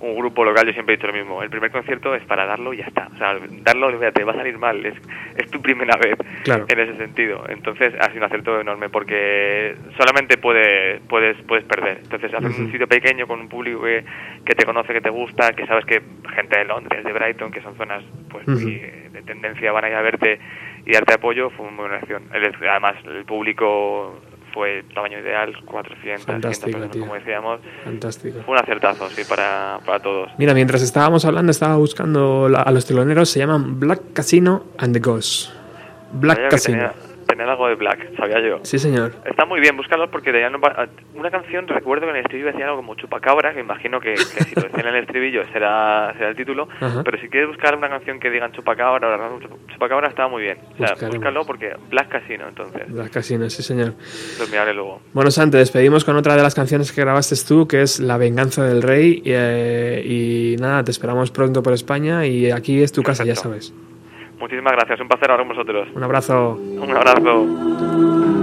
un grupo local, yo siempre he dicho lo mismo. El primer concierto es para darlo y ya está. O sea, darlo, te va a salir mal. Es, es tu primera vez Claro. en ese sentido. Entonces ha sido un acierto enorme porque solamente puedes puedes puedes perder. Entonces hacer un sitio pequeño con un público que, que te conoce, que te gusta, que sabes que gente de Londres, de Brighton, que son zonas pues eh, de tendencia van a ir a verte y darte apoyo fue una buena acción. Además, el público fue tamaño ideal, 400, 500 Fantástico, personas, como decíamos. Fantástico. Fue un acertazo, sí, para, para todos. Mira, mientras estábamos hablando, estaba buscando la- a los teloneros, se llaman Black Casino and the Ghosts. Black Casino. Tenía algo de Black, sabía yo. Sí, señor. Está muy bien, búscalos porque tenían una, una canción, recuerdo que en el estribillo decía algo como Chupacabra, que imagino que, que si lo decían en el estribillo será, será el título, pero si quieres buscar una canción que digan Chupacabra, Chupacabra está muy bien. O sea, Buscaremos. búscalo porque Black Casino, entonces, Black Casino, sí, señor. lo miraré luego. Bueno, Sam, te despedimos con otra de las canciones que grabaste tú, que es La venganza del rey. Y, eh, y nada, te esperamos pronto por España y aquí es tu casa, ya sabes. Muchísimas gracias, un placer hablar con vosotros. Un abrazo. Un abrazo.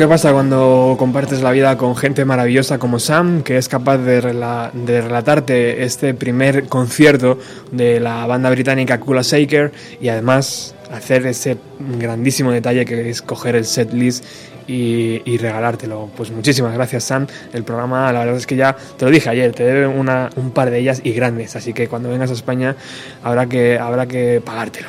Que pasa cuando compartes la vida con gente maravillosa como Sam, que es capaz de, rela- de relatarte este primer concierto de la banda británica Kula Shaker y además hacer ese grandísimo detalle que es coger el set list y, y regalártelo. Pues muchísimas gracias Sam. El programa, la verdad es que ya te lo dije ayer, te debe una, un par de ellas y grandes, así que cuando vengas a España habrá que, habrá que pagártelo.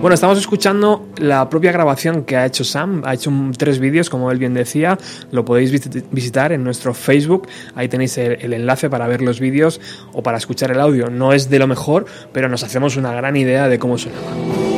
Bueno, estamos escuchando la propia grabación que ha hecho Sam. Ha hecho tres vídeos, como él bien decía. Lo podéis visit- visitar en nuestro Facebook. Ahí tenéis el, el enlace para ver los vídeos o para escuchar el audio. No es de lo mejor, pero nos hacemos una gran idea de cómo sonaba.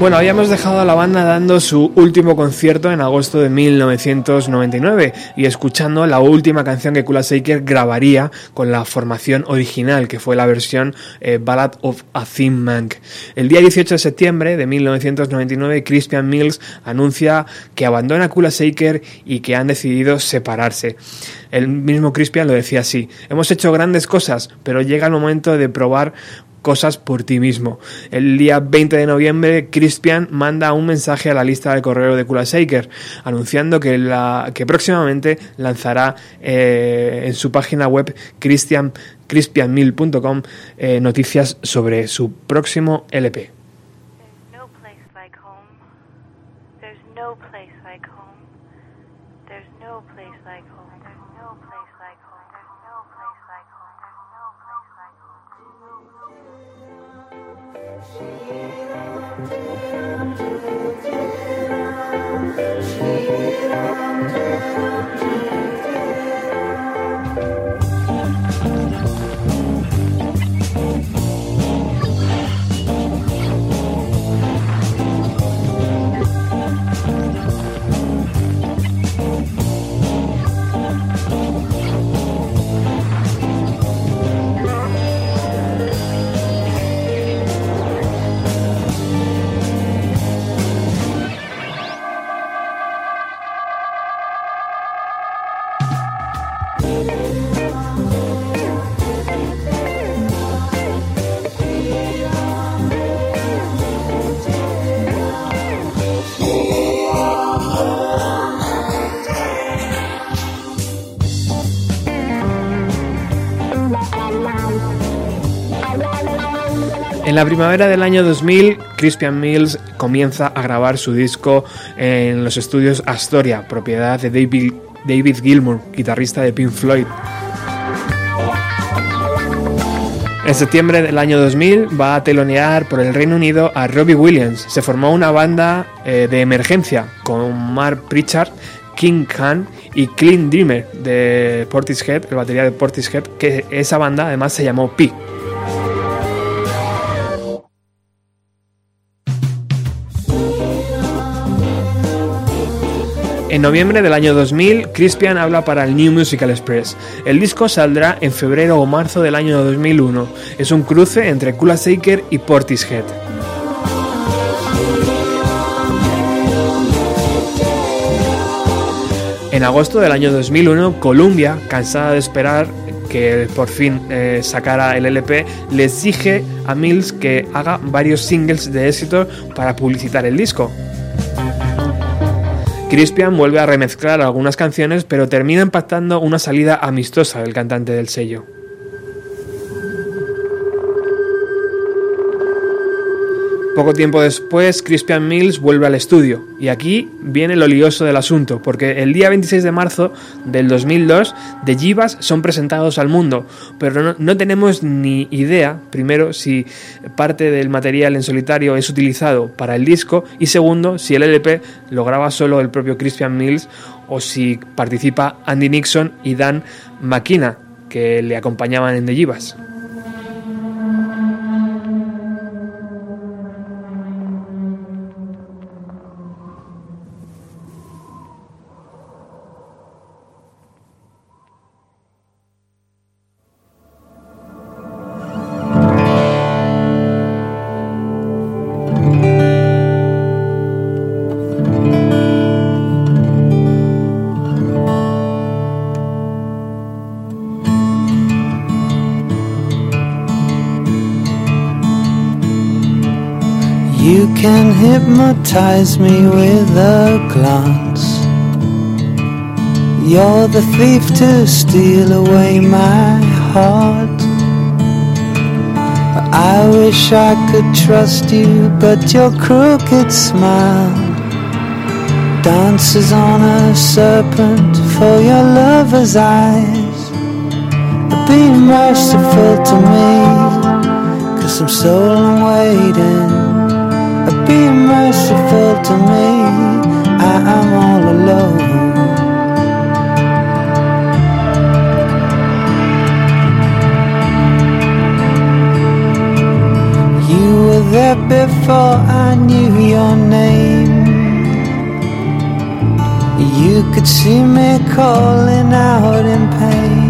Bueno, habíamos dejado a la banda dando su último concierto en agosto de 1999 y escuchando la última canción que Kula Shaker grabaría con la formación original, que fue la versión eh, Ballad of a Thin Man. El día 18 de septiembre de 1999, Crispian Mills anuncia que abandona Kula Shaker y que han decidido separarse. El mismo Crispian lo decía así: Hemos hecho grandes cosas, pero llega el momento de probar cosas por ti mismo. El día 20 de noviembre, Crispian manda un mensaje a la lista de correo de Kula Shaker, anunciando que, la, que próximamente lanzará eh, en su página web cristian, crispianmil.com eh, noticias sobre su próximo LP. En la primavera del año 2000, Crispian Mills comienza a grabar su disco en los estudios Astoria, propiedad de David, David Gilmour, guitarrista de Pink Floyd. En septiembre del año 2000 va a telonear por el Reino Unido a Robbie Williams. Se formó una banda eh, de emergencia con Mark Pritchard, King Khan y Clint Dreamer de Portishead, el batería de Portishead, que esa banda además se llamó Pi. En noviembre del año 2000, Crispian habla para el New Musical Express. El disco saldrá en febrero o marzo del año 2001. Es un cruce entre Kula Shaker y Portishead. En agosto del año 2001, Columbia, cansada de esperar que por fin eh, sacara el LP, le exige a Mills que haga varios singles de éxito para publicitar el disco. Crispian vuelve a remezclar algunas canciones, pero termina impactando una salida amistosa del cantante del sello. Poco tiempo después, Crispian Mills vuelve al estudio, y aquí viene lo lioso del asunto, porque el día 26 de marzo del 2002, The Jivas son presentados al mundo, pero no, tenemos ni idea, primero, si parte del material en solitario es utilizado para el disco, y segundo, si el LP lo graba solo el propio Crispian Mills o si participa Andy Nixon y Dan McKenna, que le acompañaban en The Jivas. You can hypnotize me with a glance. You're the thief to steal away my heart. I wish I could trust you, but your crooked smile dances on a serpent for your lover's eyes. Be merciful to me, cause I'm so long waiting. Be merciful to me, I am all alone. You were there before I knew your name. You could see me calling out in pain.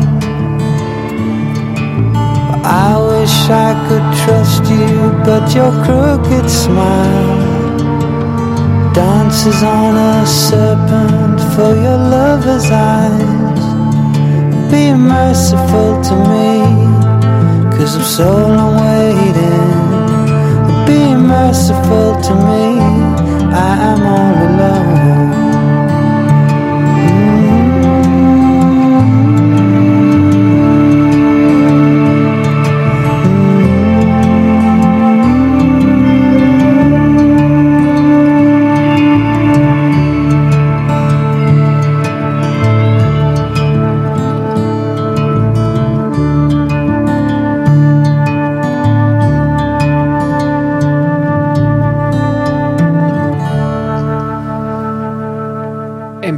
I wish I could trust you, but your crooked smile dances on a serpent for your lover's eyes. Be merciful to me, cause I'm so long waiting. Be merciful to me, I am all alone.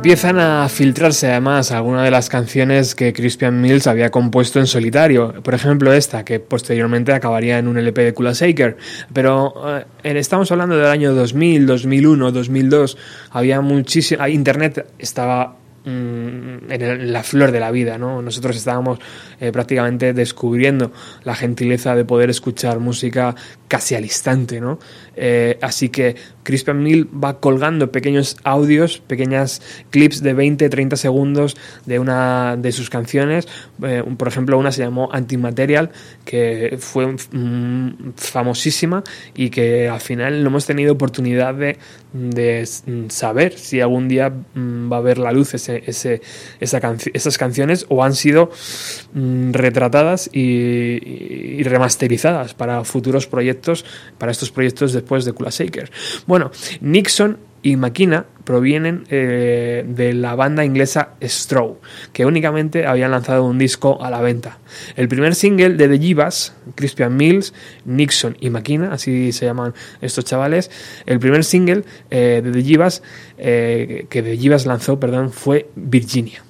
Empiezan a filtrarse además algunas de las canciones que Crispian Mills había compuesto en solitario. Por ejemplo, esta, que posteriormente acabaría en un LP de Kula Shaker. Pero eh, estamos hablando del año 2000, 2001, 2002. Había muchísimo. Internet estaba mm, en la flor de la vida, ¿no? Nosotros estábamos eh, prácticamente descubriendo la gentileza de poder escuchar música casi al instante, ¿no? Eh, así que Crispian Mill va colgando pequeños audios, pequeñas clips de 20-30 segundos de una de sus canciones. Eh, por ejemplo, una se llamó Antimaterial, que fue mm, famosísima y que al final no hemos tenido oportunidad de, de saber si algún día mm, va a ver la luz ese, esa esas canciones o han sido mm, retratadas y, y, remasterizadas para futuros proyectos, para estos proyectos después de Kula Shaker. Bueno, Nixon y Makina provienen eh, de la banda inglesa Strow, que únicamente habían lanzado un disco a la venta. El primer single de The Jivas, Crispian Mills, Nixon y Makina, así se llaman estos chavales, el primer single eh, de The Jivas eh, que The Jivas lanzó, perdón, fue Virginia.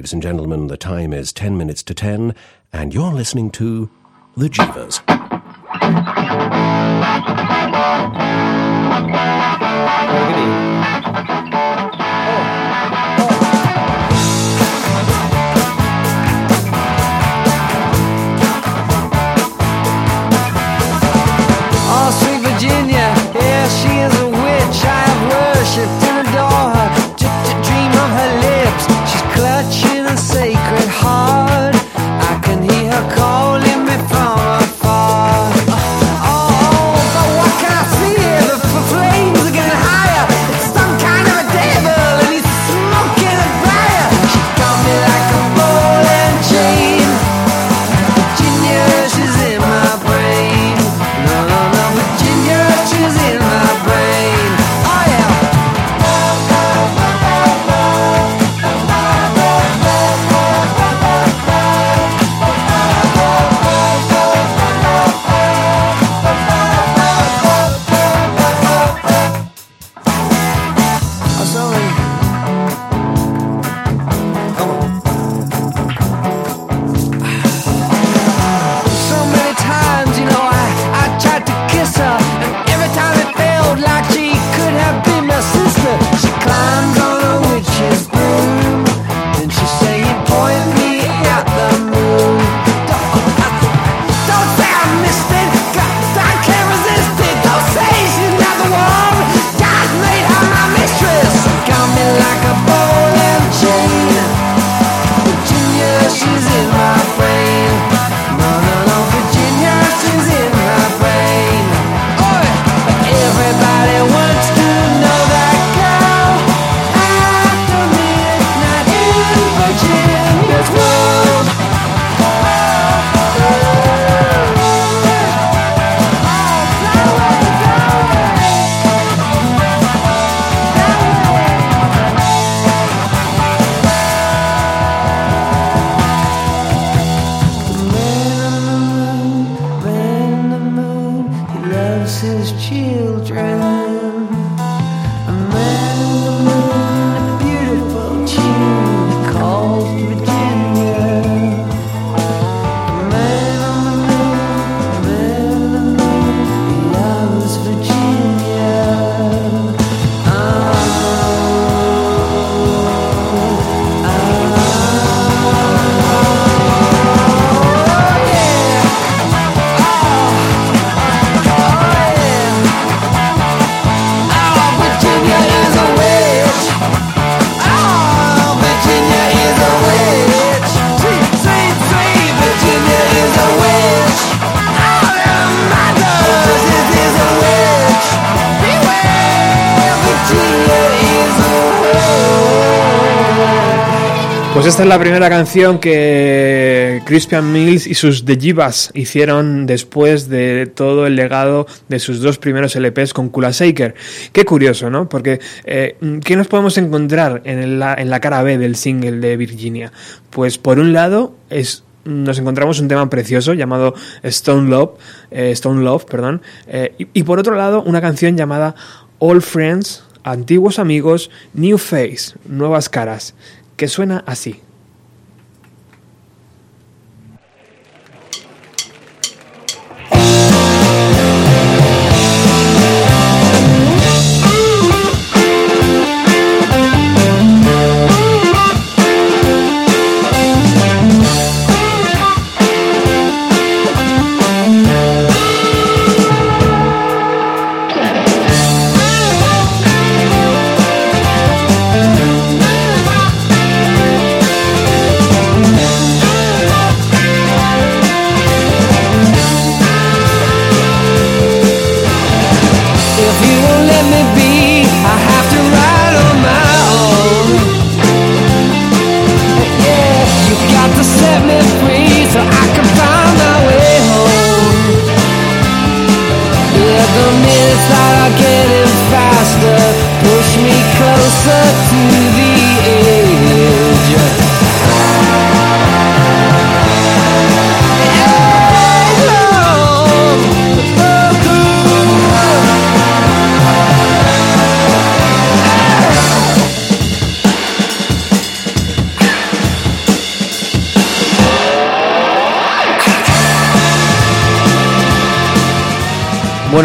Ladies and gentlemen. The time is 10 minutes to 10, and you're listening to The Jeevers. Oh, esta es la primera canción que Crispian Mills y sus The Jivas hicieron después de todo el legado de sus dos primeros LPs con Kula Shaker. Qué curioso, ¿no? Porque eh, ¿qué nos podemos encontrar en la, cara B del single de Virginia? Pues por un lado es nos encontramos un tema precioso llamado Stone Love, eh, Stone Love, perdón, eh, y, y por otro lado una canción llamada All Friends, Antiguos Amigos, New Face, Nuevas Caras, que suena así.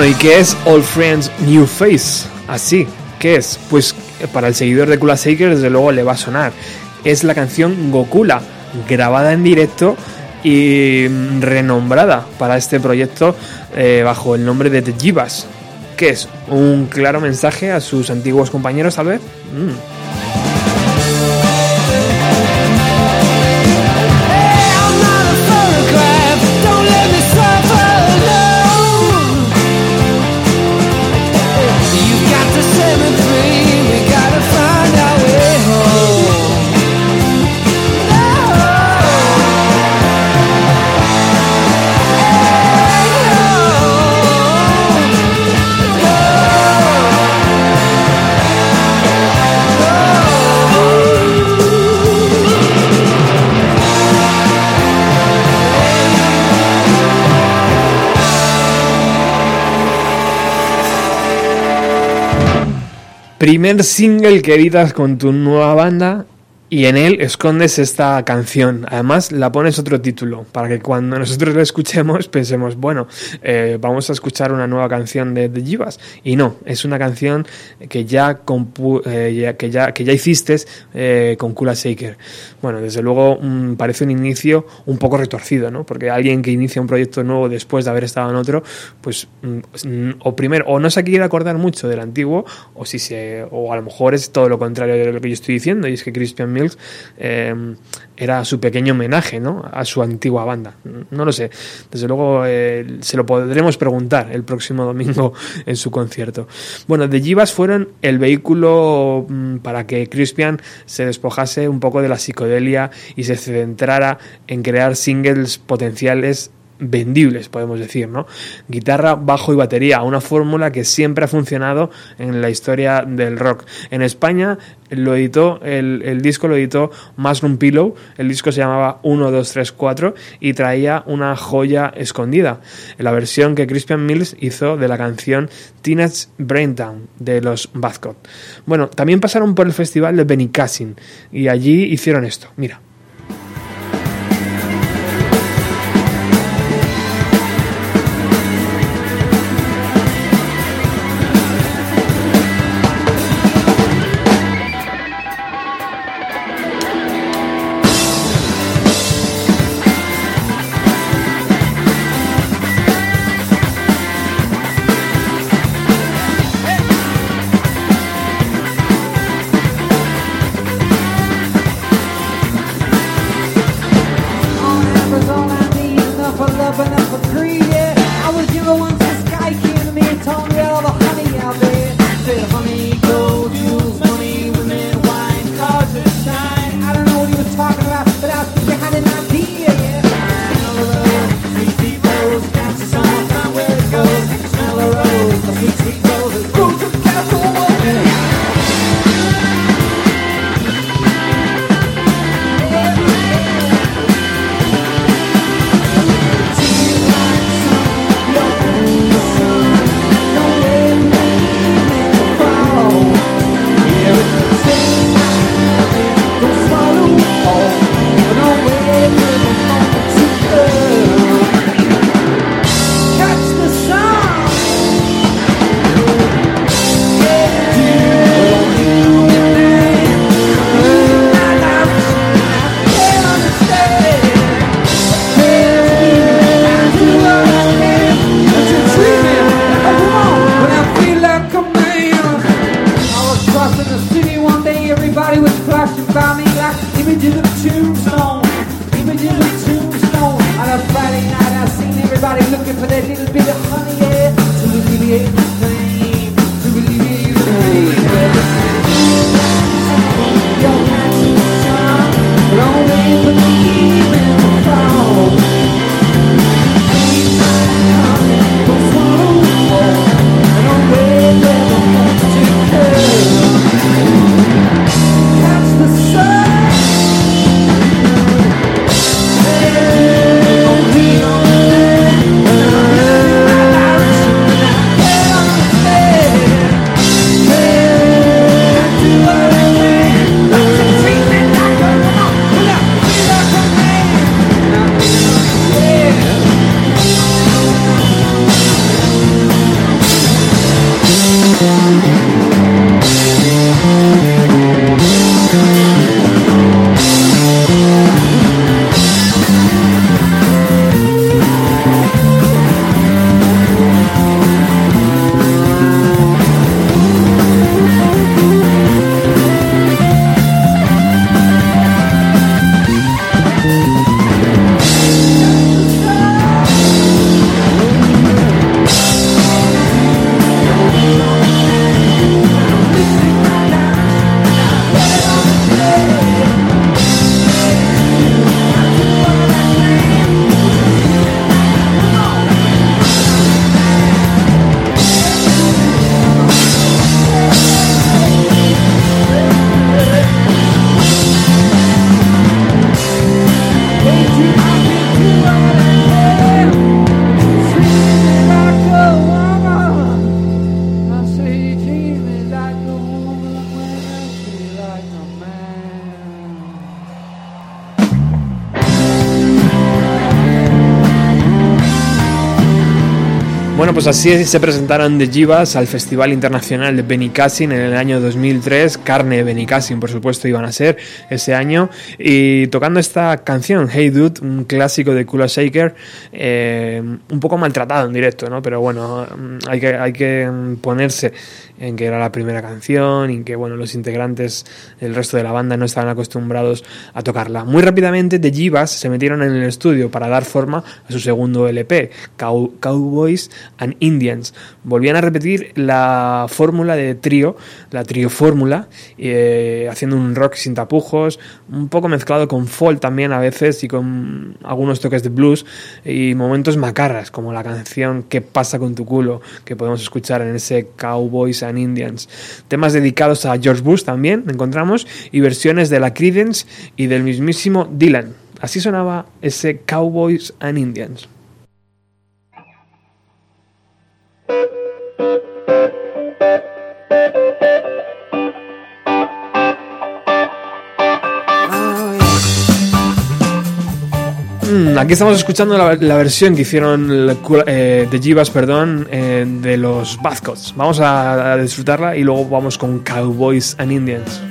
¿Y qué es All Friends New Face? Así, ¿qué es? Pues eh, para el seguidor de Kula Shaker desde luego le va a sonar. Es la canción Gokula, grabada en directo y mm, renombrada para este proyecto eh, bajo el nombre de The Jivas. ¿Qué es? ¿Un claro mensaje a sus antiguos compañeros tal vez? Mm. Primer single que editas con tu nueva banda y en él escondes esta canción. Además, la pones otro título para que cuando nosotros la escuchemos pensemos, bueno, eh, vamos a escuchar una nueva canción de The Jivas. Y no, es una canción que ya, compu- eh, que ya, que ya hiciste eh, con Kula Shaker. Bueno, desde luego mm, parece un inicio un poco retorcido, ¿no? Porque alguien que inicia un proyecto nuevo después de haber estado en otro, pues mm, o primero, o no se quiere acordar mucho del antiguo, o si se, o a lo mejor es todo lo contrario de lo que yo estoy diciendo, y es que Crispian Eh, era su pequeño homenaje. A su antigua banda. No lo sé. Desde luego eh, se lo podremos preguntar el próximo domingo en su concierto. Bueno, The Jivas fueron el vehículo mm, para que Crispian se despojase un poco de la psicodelia y se centrara en crear singles potenciales vendibles, podemos decir, ¿no? Guitarra, bajo y batería, una fórmula que siempre ha funcionado en la historia del rock. En España lo editó, el, el disco lo editó Mushroom Pillow, el disco se llamaba 1, 2, 3, 4 y traía una joya escondida, la versión que Crispian Mills hizo de la canción Teenage Braindown de los Bazcot. Bueno, también pasaron por el festival de Benicassin y allí hicieron esto, mira. Images of tombstone, images of tombstone. On a Friday night, I seen everybody looking for that little bit of honey, yeah, to alleviate pues así se presentaron The Jivas al Festival Internacional de Benicassin en el año 2003. Carne Benicassin, por supuesto, iban a ser ese año. Y tocando esta canción, Hey Dude, un clásico de Kula Shaker, eh, un poco maltratado en directo, ¿no? Pero bueno, hay que, hay que ponerse en que era la primera canción y que bueno, los integrantes del resto de la banda no estaban acostumbrados a tocarla. Muy rápidamente The Jivas se metieron en el estudio para dar forma a su segundo LP, Cow Cowboys and Indians. Volvían a repetir la fórmula de trío, la trío fórmula, eh, haciendo un rock sin tapujos, un poco mezclado con folk también a veces y con algunos toques de blues y momentos macarras como la canción ¿Qué pasa con tu culo? que podemos escuchar en ese Cowboys and Indians. Temas dedicados a George Bush también encontramos y versiones de la Creedence y del mismísimo Dylan. Así sonaba ese Cowboys and Indians. Aquí estamos escuchando la, versión que hicieron eh, de Jivas, perdón, eh, de los Buzzcocks. Vamos a disfrutarla y luego vamos con Cowboys and Indians.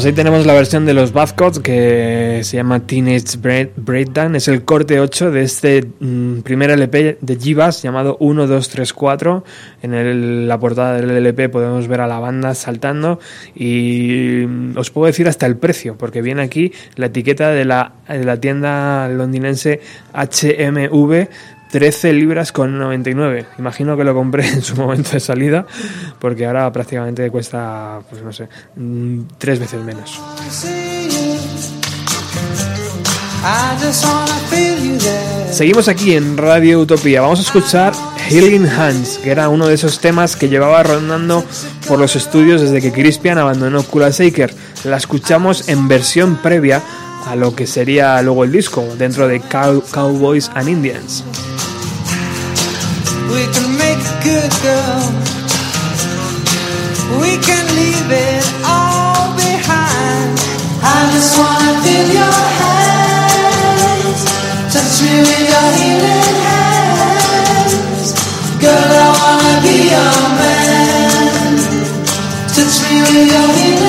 Pues ahí tenemos la versión de los Buzzcocks que se llama Teenage Break- Breakdown. Es el corte 8 de este mm, primer LP de Givas llamado 1234. En la portada del LP podemos ver a la banda saltando y mm, os puedo decir hasta el precio, porque viene aquí la etiqueta de la, de la tienda londinense HMV 13 libras con 99. Imagino que lo compré en su momento de salida, porque ahora prácticamente cuesta, pues no sé, mm, tres veces menos. Seguimos aquí en Radio Utopía. Vamos a escuchar Healing Hands, que era uno de esos temas que llevaba rondando por los estudios desde que Crispian abandonó Kula Shaker. La escuchamos en versión previa a lo que sería luego el disco, dentro de Cow- Cowboys and Indians. We can make a good girl. We can leave it all behind. I just wanna feel your hands. Touch me with your healing hands. Girl, I wanna be your man. Touch me with your healing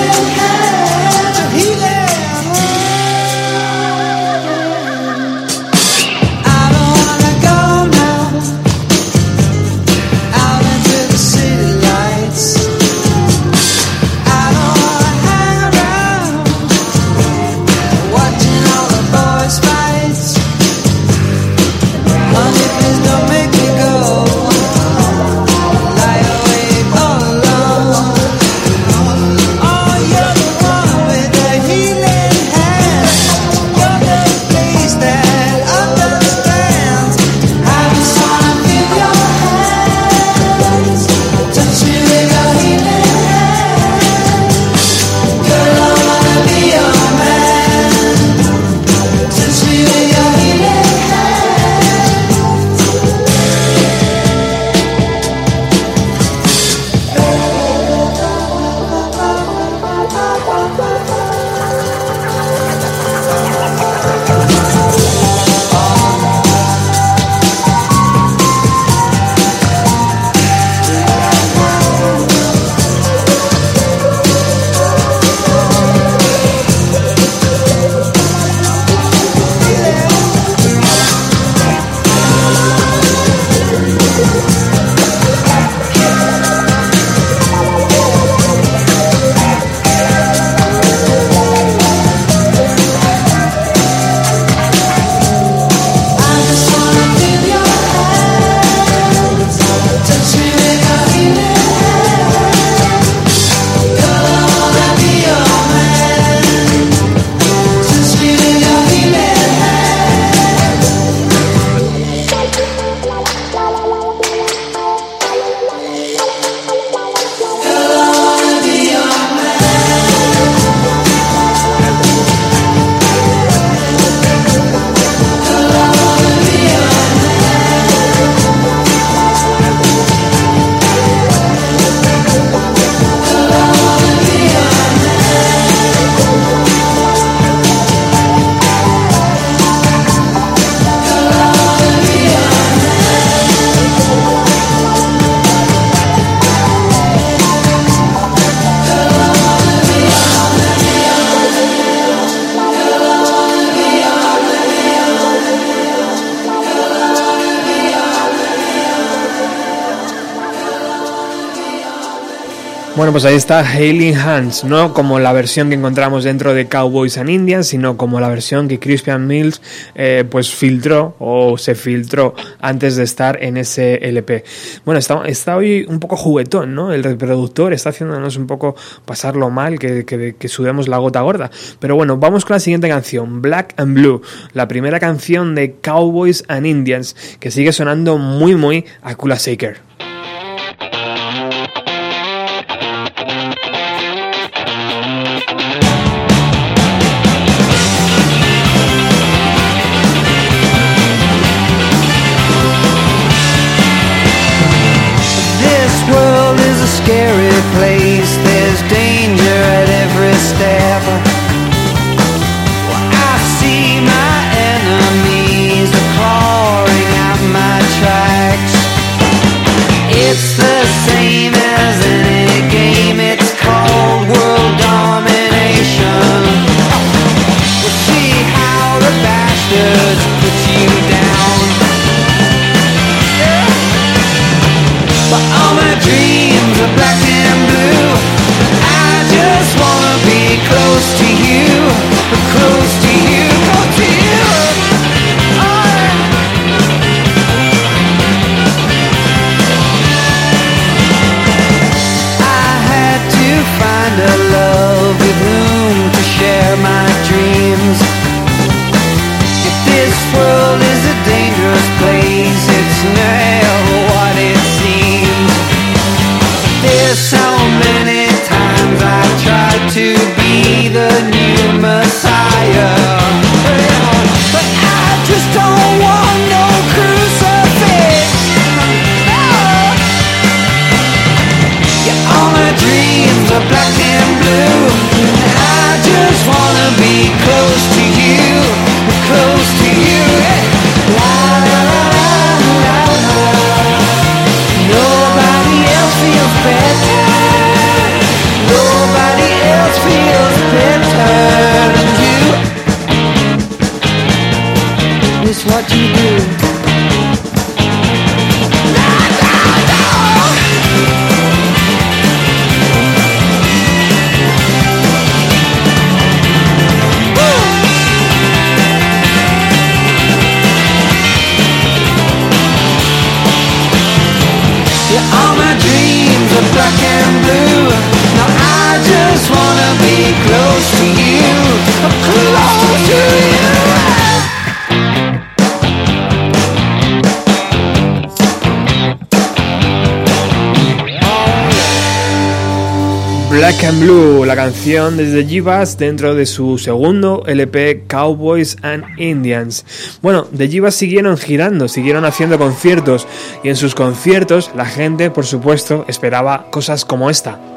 Bueno, pues ahí está Hailing Hands, no como la versión que encontramos dentro de Cowboys and Indians, sino como la versión que Crispian Mills eh, pues filtró o se filtró antes de estar en ese LP. Bueno, está, está hoy un poco juguetón, ¿no? El reproductor está haciéndonos un poco pasarlo mal, que, que, sudemos la gota gorda. Pero bueno, vamos con la siguiente canción, Black and Blue, la primera canción de Cowboys and Indians, que sigue sonando muy, muy a Kula Shaker. la canción desde Jivas dentro de su segundo LP Cowboys and Indians. Bueno, de Jivas siguieron girando, siguieron haciendo conciertos y en sus conciertos la gente, por supuesto, esperaba cosas como esta.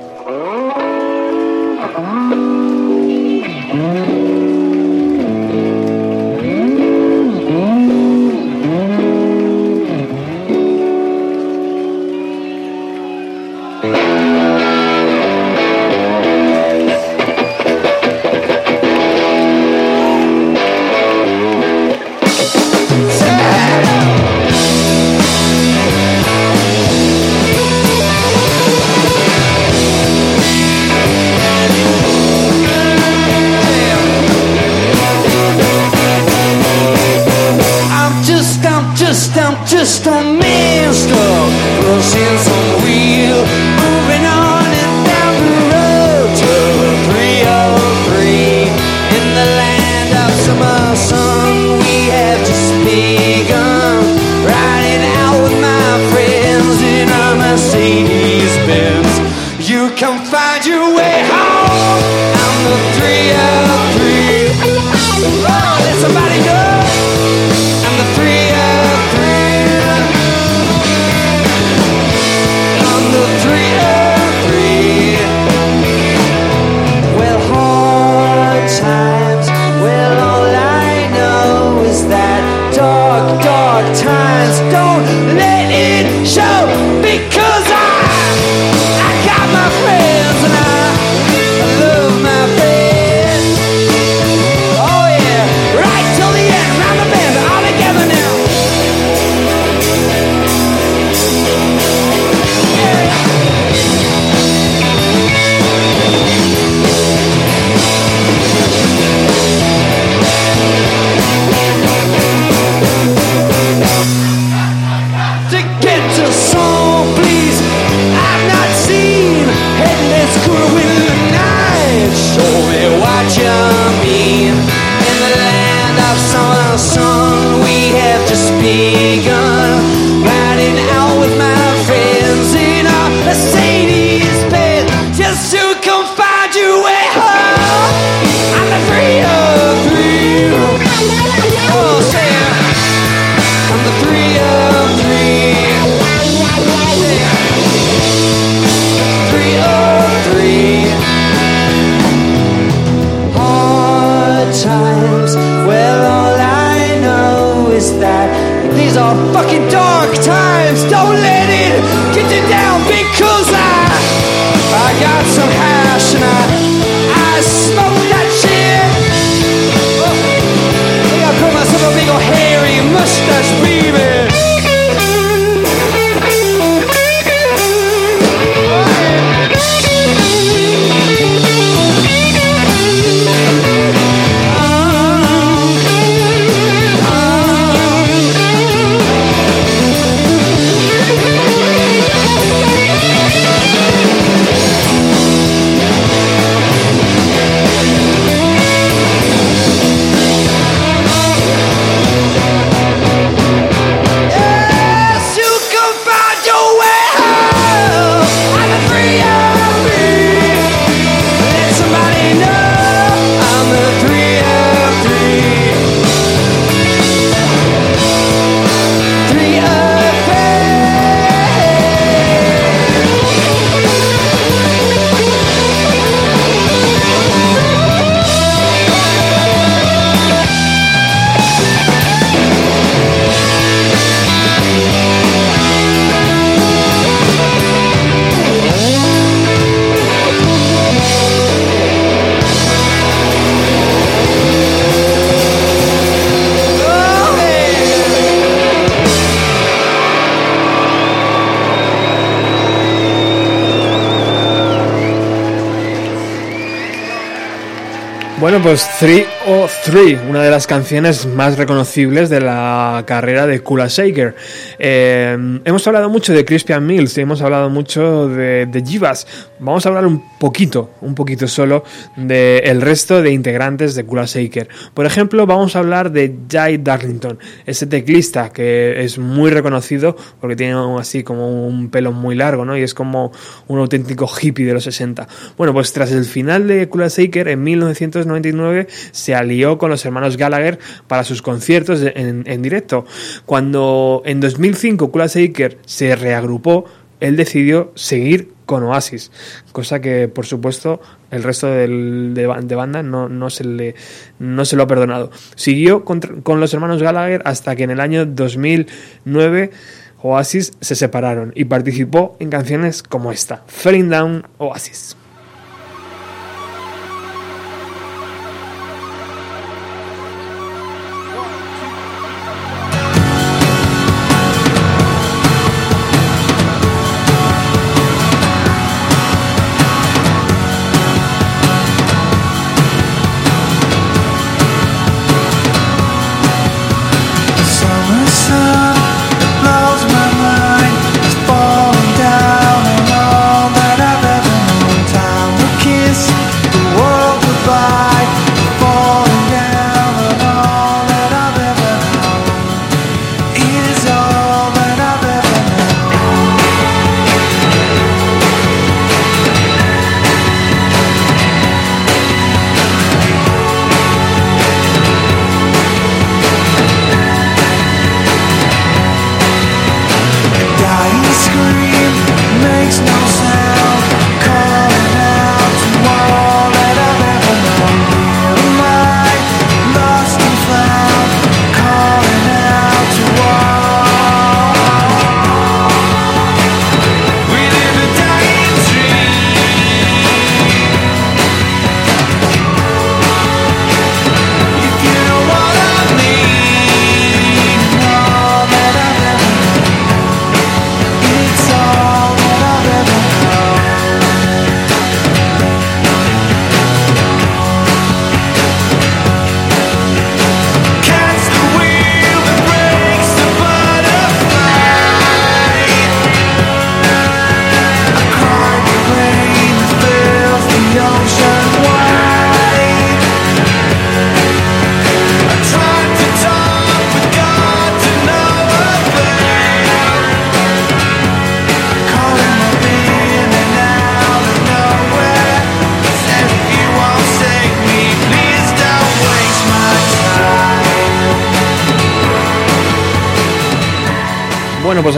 Bueno, pues 303, una de las canciones más reconocibles de la carrera de Kula Shaker. Eh, hemos hablado mucho de Crispian Mills y hemos hablado mucho de, de. Vamos a hablar un poquito, un poquito solo, del resto de integrantes de Kula Shaker. Por ejemplo, vamos a hablar de Jay Darlington, ese teclista que es muy reconocido porque tiene así como un pelo muy largo, ¿no? Y es como un auténtico hippie de los 60. Bueno, pues tras el final de Kula Shaker, en 1999, se alió con los hermanos Gallagher para sus conciertos en, en directo. Cuando en 2005 Kula Shaker se reagrupó, él decidió seguir con Oasis, cosa que por supuesto el resto de, de, banda no, no, se le, no se lo ha perdonado. Siguió con, con los hermanos Gallagher hasta que en el año 2009 Oasis se separaron y participó en canciones como esta, Falling Down Oasis.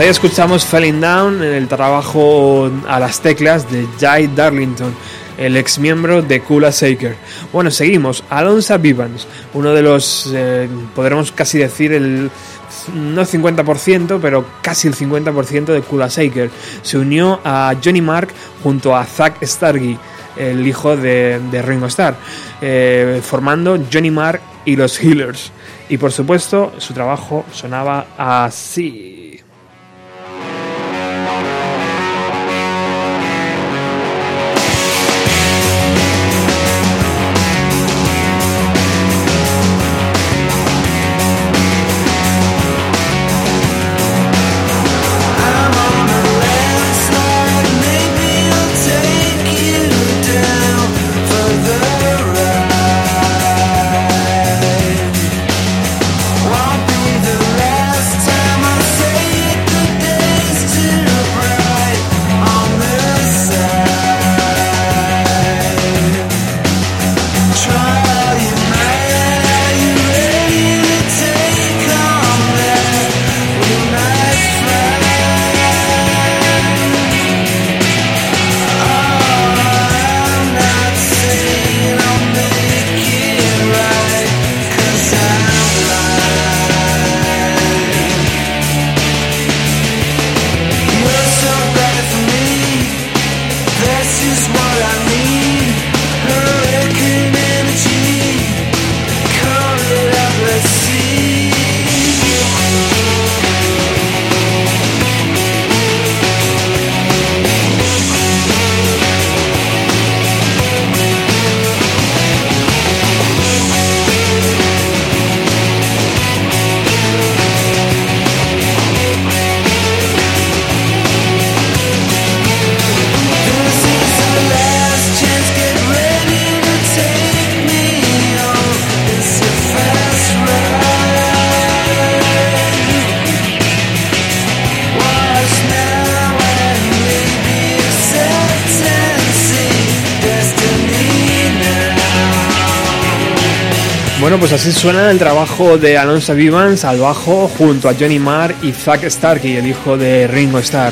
Escuchamos Falling Down en el trabajo a las teclas de Jay Darlington, el ex miembro de Kula Shaker. Bueno, seguimos. Alonso Vivans, uno de los, eh, podremos casi decir, el no el 50%, pero casi el 50% de Kula Shaker. Se unió a Johnny Mark junto a Zack Stargy, el hijo de, de Ringo Starr, eh, formando Johnny Mark y los Healers. Y por supuesto, su trabajo sonaba así. Así suena el trabajo de Alonso Vivans al bajo junto a Johnny Marr y Zack Starkey, el hijo de Ringo Starr.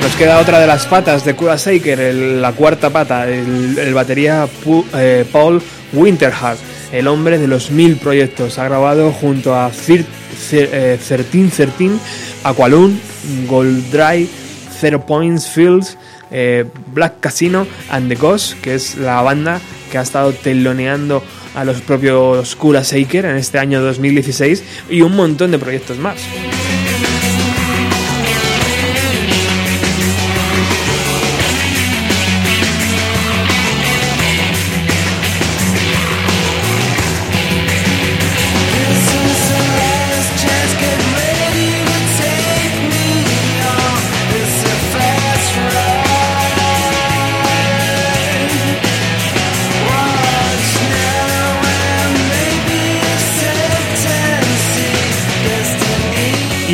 Nos queda otra de las patas de Kura Shaker, la cuarta pata, el, batería eh, Paul Winterhart, el hombre de los mil proyectos. Ha grabado junto a eh, 1313, Aqualun, Gold Dry, Zero Points Fields, eh, Black Casino and the Ghost, que es la banda que ha estado teloneando a los propios Kura Shaker en este año 2016 y un montón de proyectos más.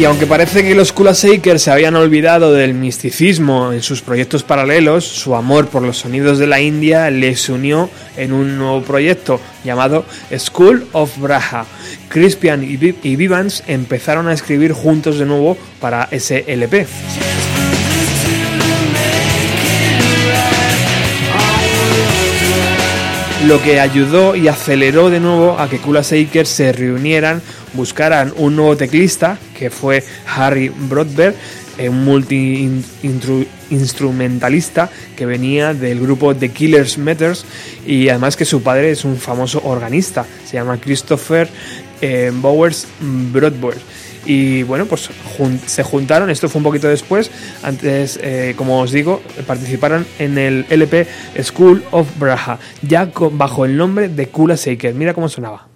Y aunque parece que los Kula Shakers se habían olvidado del misticismo en sus proyectos paralelos, su amor por los sonidos de la India les unió en un nuevo proyecto llamado School of Braha. Crispian y Vivans empezaron a escribir juntos de nuevo para ese LP. lo que ayudó y aceleró de nuevo a que Kula Shaker se reunieran, buscaran un nuevo teclista, que fue Harry Brodberg, eh, un multi-instrumentalista que venía del grupo The Killers Matters y además que su padre es un famoso organista, se llama Christopher eh, Bowers Brodberg. Y bueno, pues se juntaron, esto fue un poquito después, antes, eh, como os digo, participaron en el LP School of Braha, ya bajo el nombre de Kula Shaker. Mira cómo sonaba.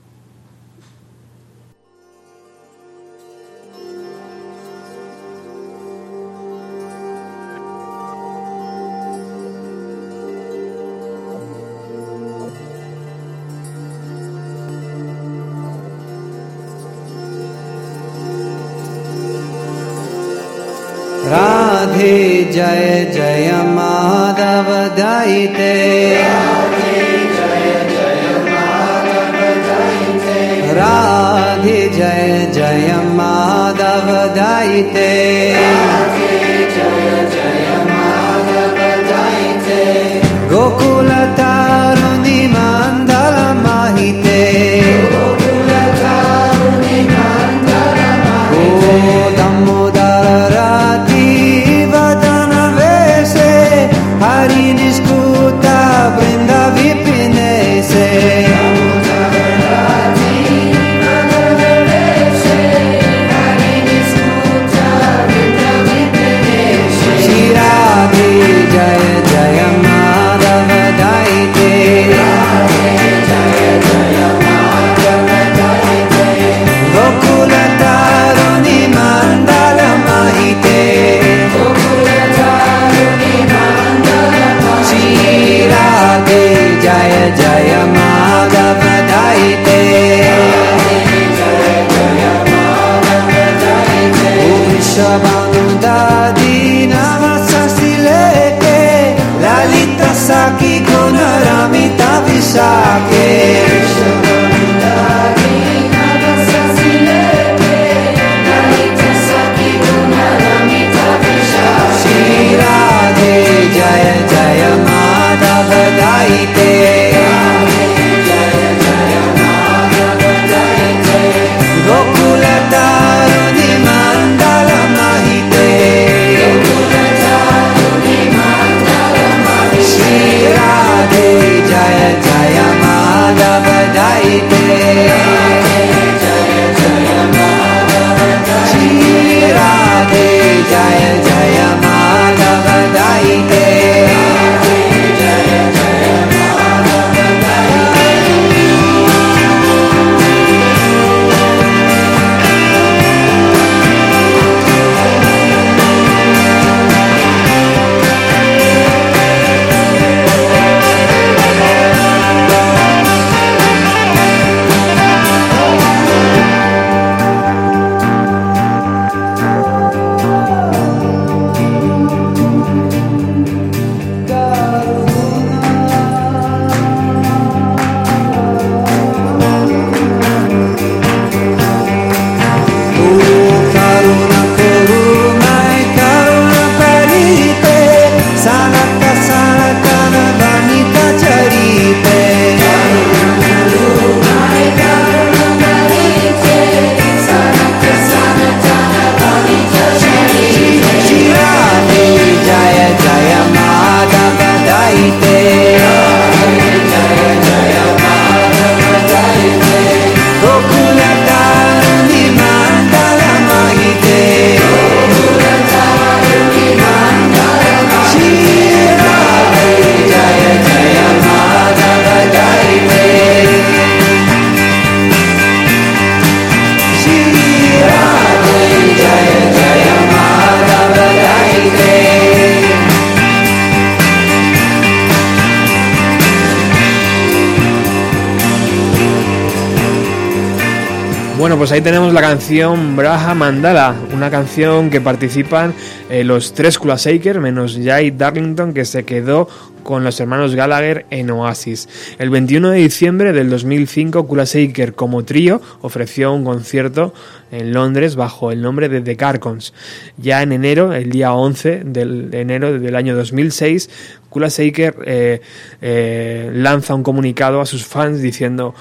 Tenemos la canción Braha Mandala, una canción que participan eh, los tres Kula Shaker menos Jay Darlington que se quedó con los hermanos Gallagher en Oasis. El 21 de diciembre del 2005, Kula Shaker como trío ofreció un concierto en Londres bajo el nombre de The Carcons. Ya en enero, el día 11 del- de enero del año 2006, Kula Shaker eh, eh, lanza un comunicado a sus fans diciendo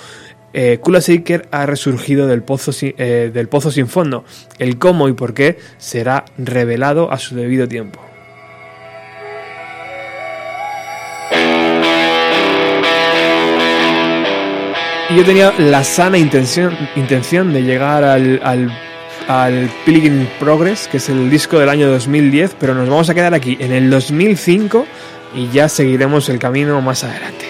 eh, Kula Shaker ha resurgido del pozo, eh, del pozo sin fondo. El cómo y por qué será revelado a su debido tiempo. Y yo tenía la sana intención, intención de llegar al, al, al Pilgrim Progress, que es el disco del año 2010, pero nos vamos a quedar aquí en el 2005 y ya seguiremos el camino más adelante.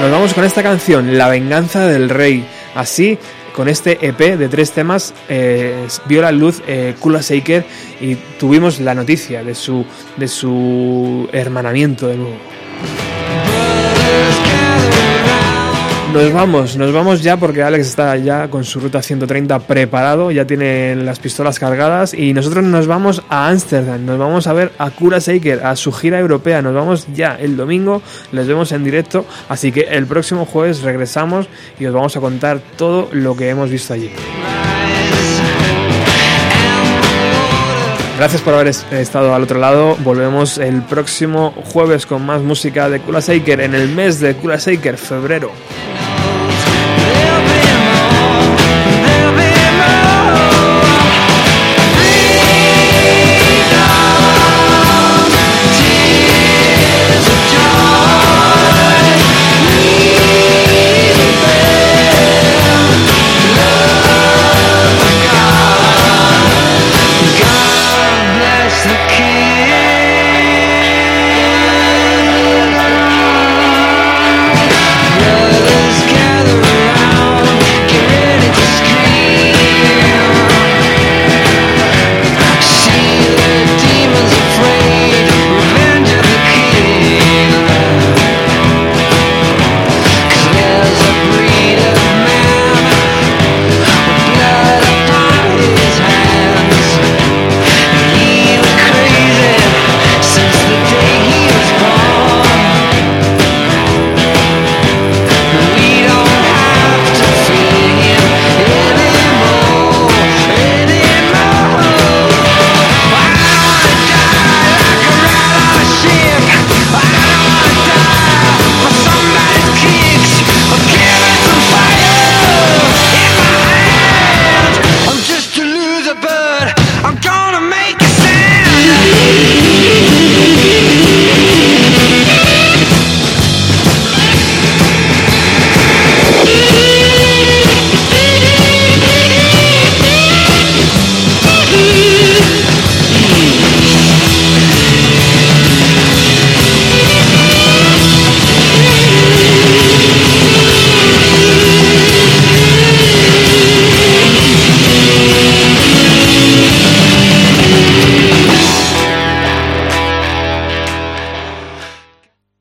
Nos vamos con esta canción, La venganza del rey. Así, con este EP de tres temas, eh, vio la luz eh, Kula Shaker y tuvimos la noticia de su, de su hermanamiento de nuevo. Nos vamos, nos vamos ya porque Alex está ya con su ruta 130 preparado, ya tiene las pistolas cargadas y nosotros nos vamos a Ámsterdam, nos vamos a ver a Kura Shaker, a su gira europea, nos vamos ya el domingo, les vemos en directo, así que el próximo jueves regresamos y os vamos a contar todo lo que hemos visto allí. Gracias por haber es- estado al otro lado. Volvemos el próximo jueves con más música de Kula Shaker en el mes de Kula Shaker, febrero.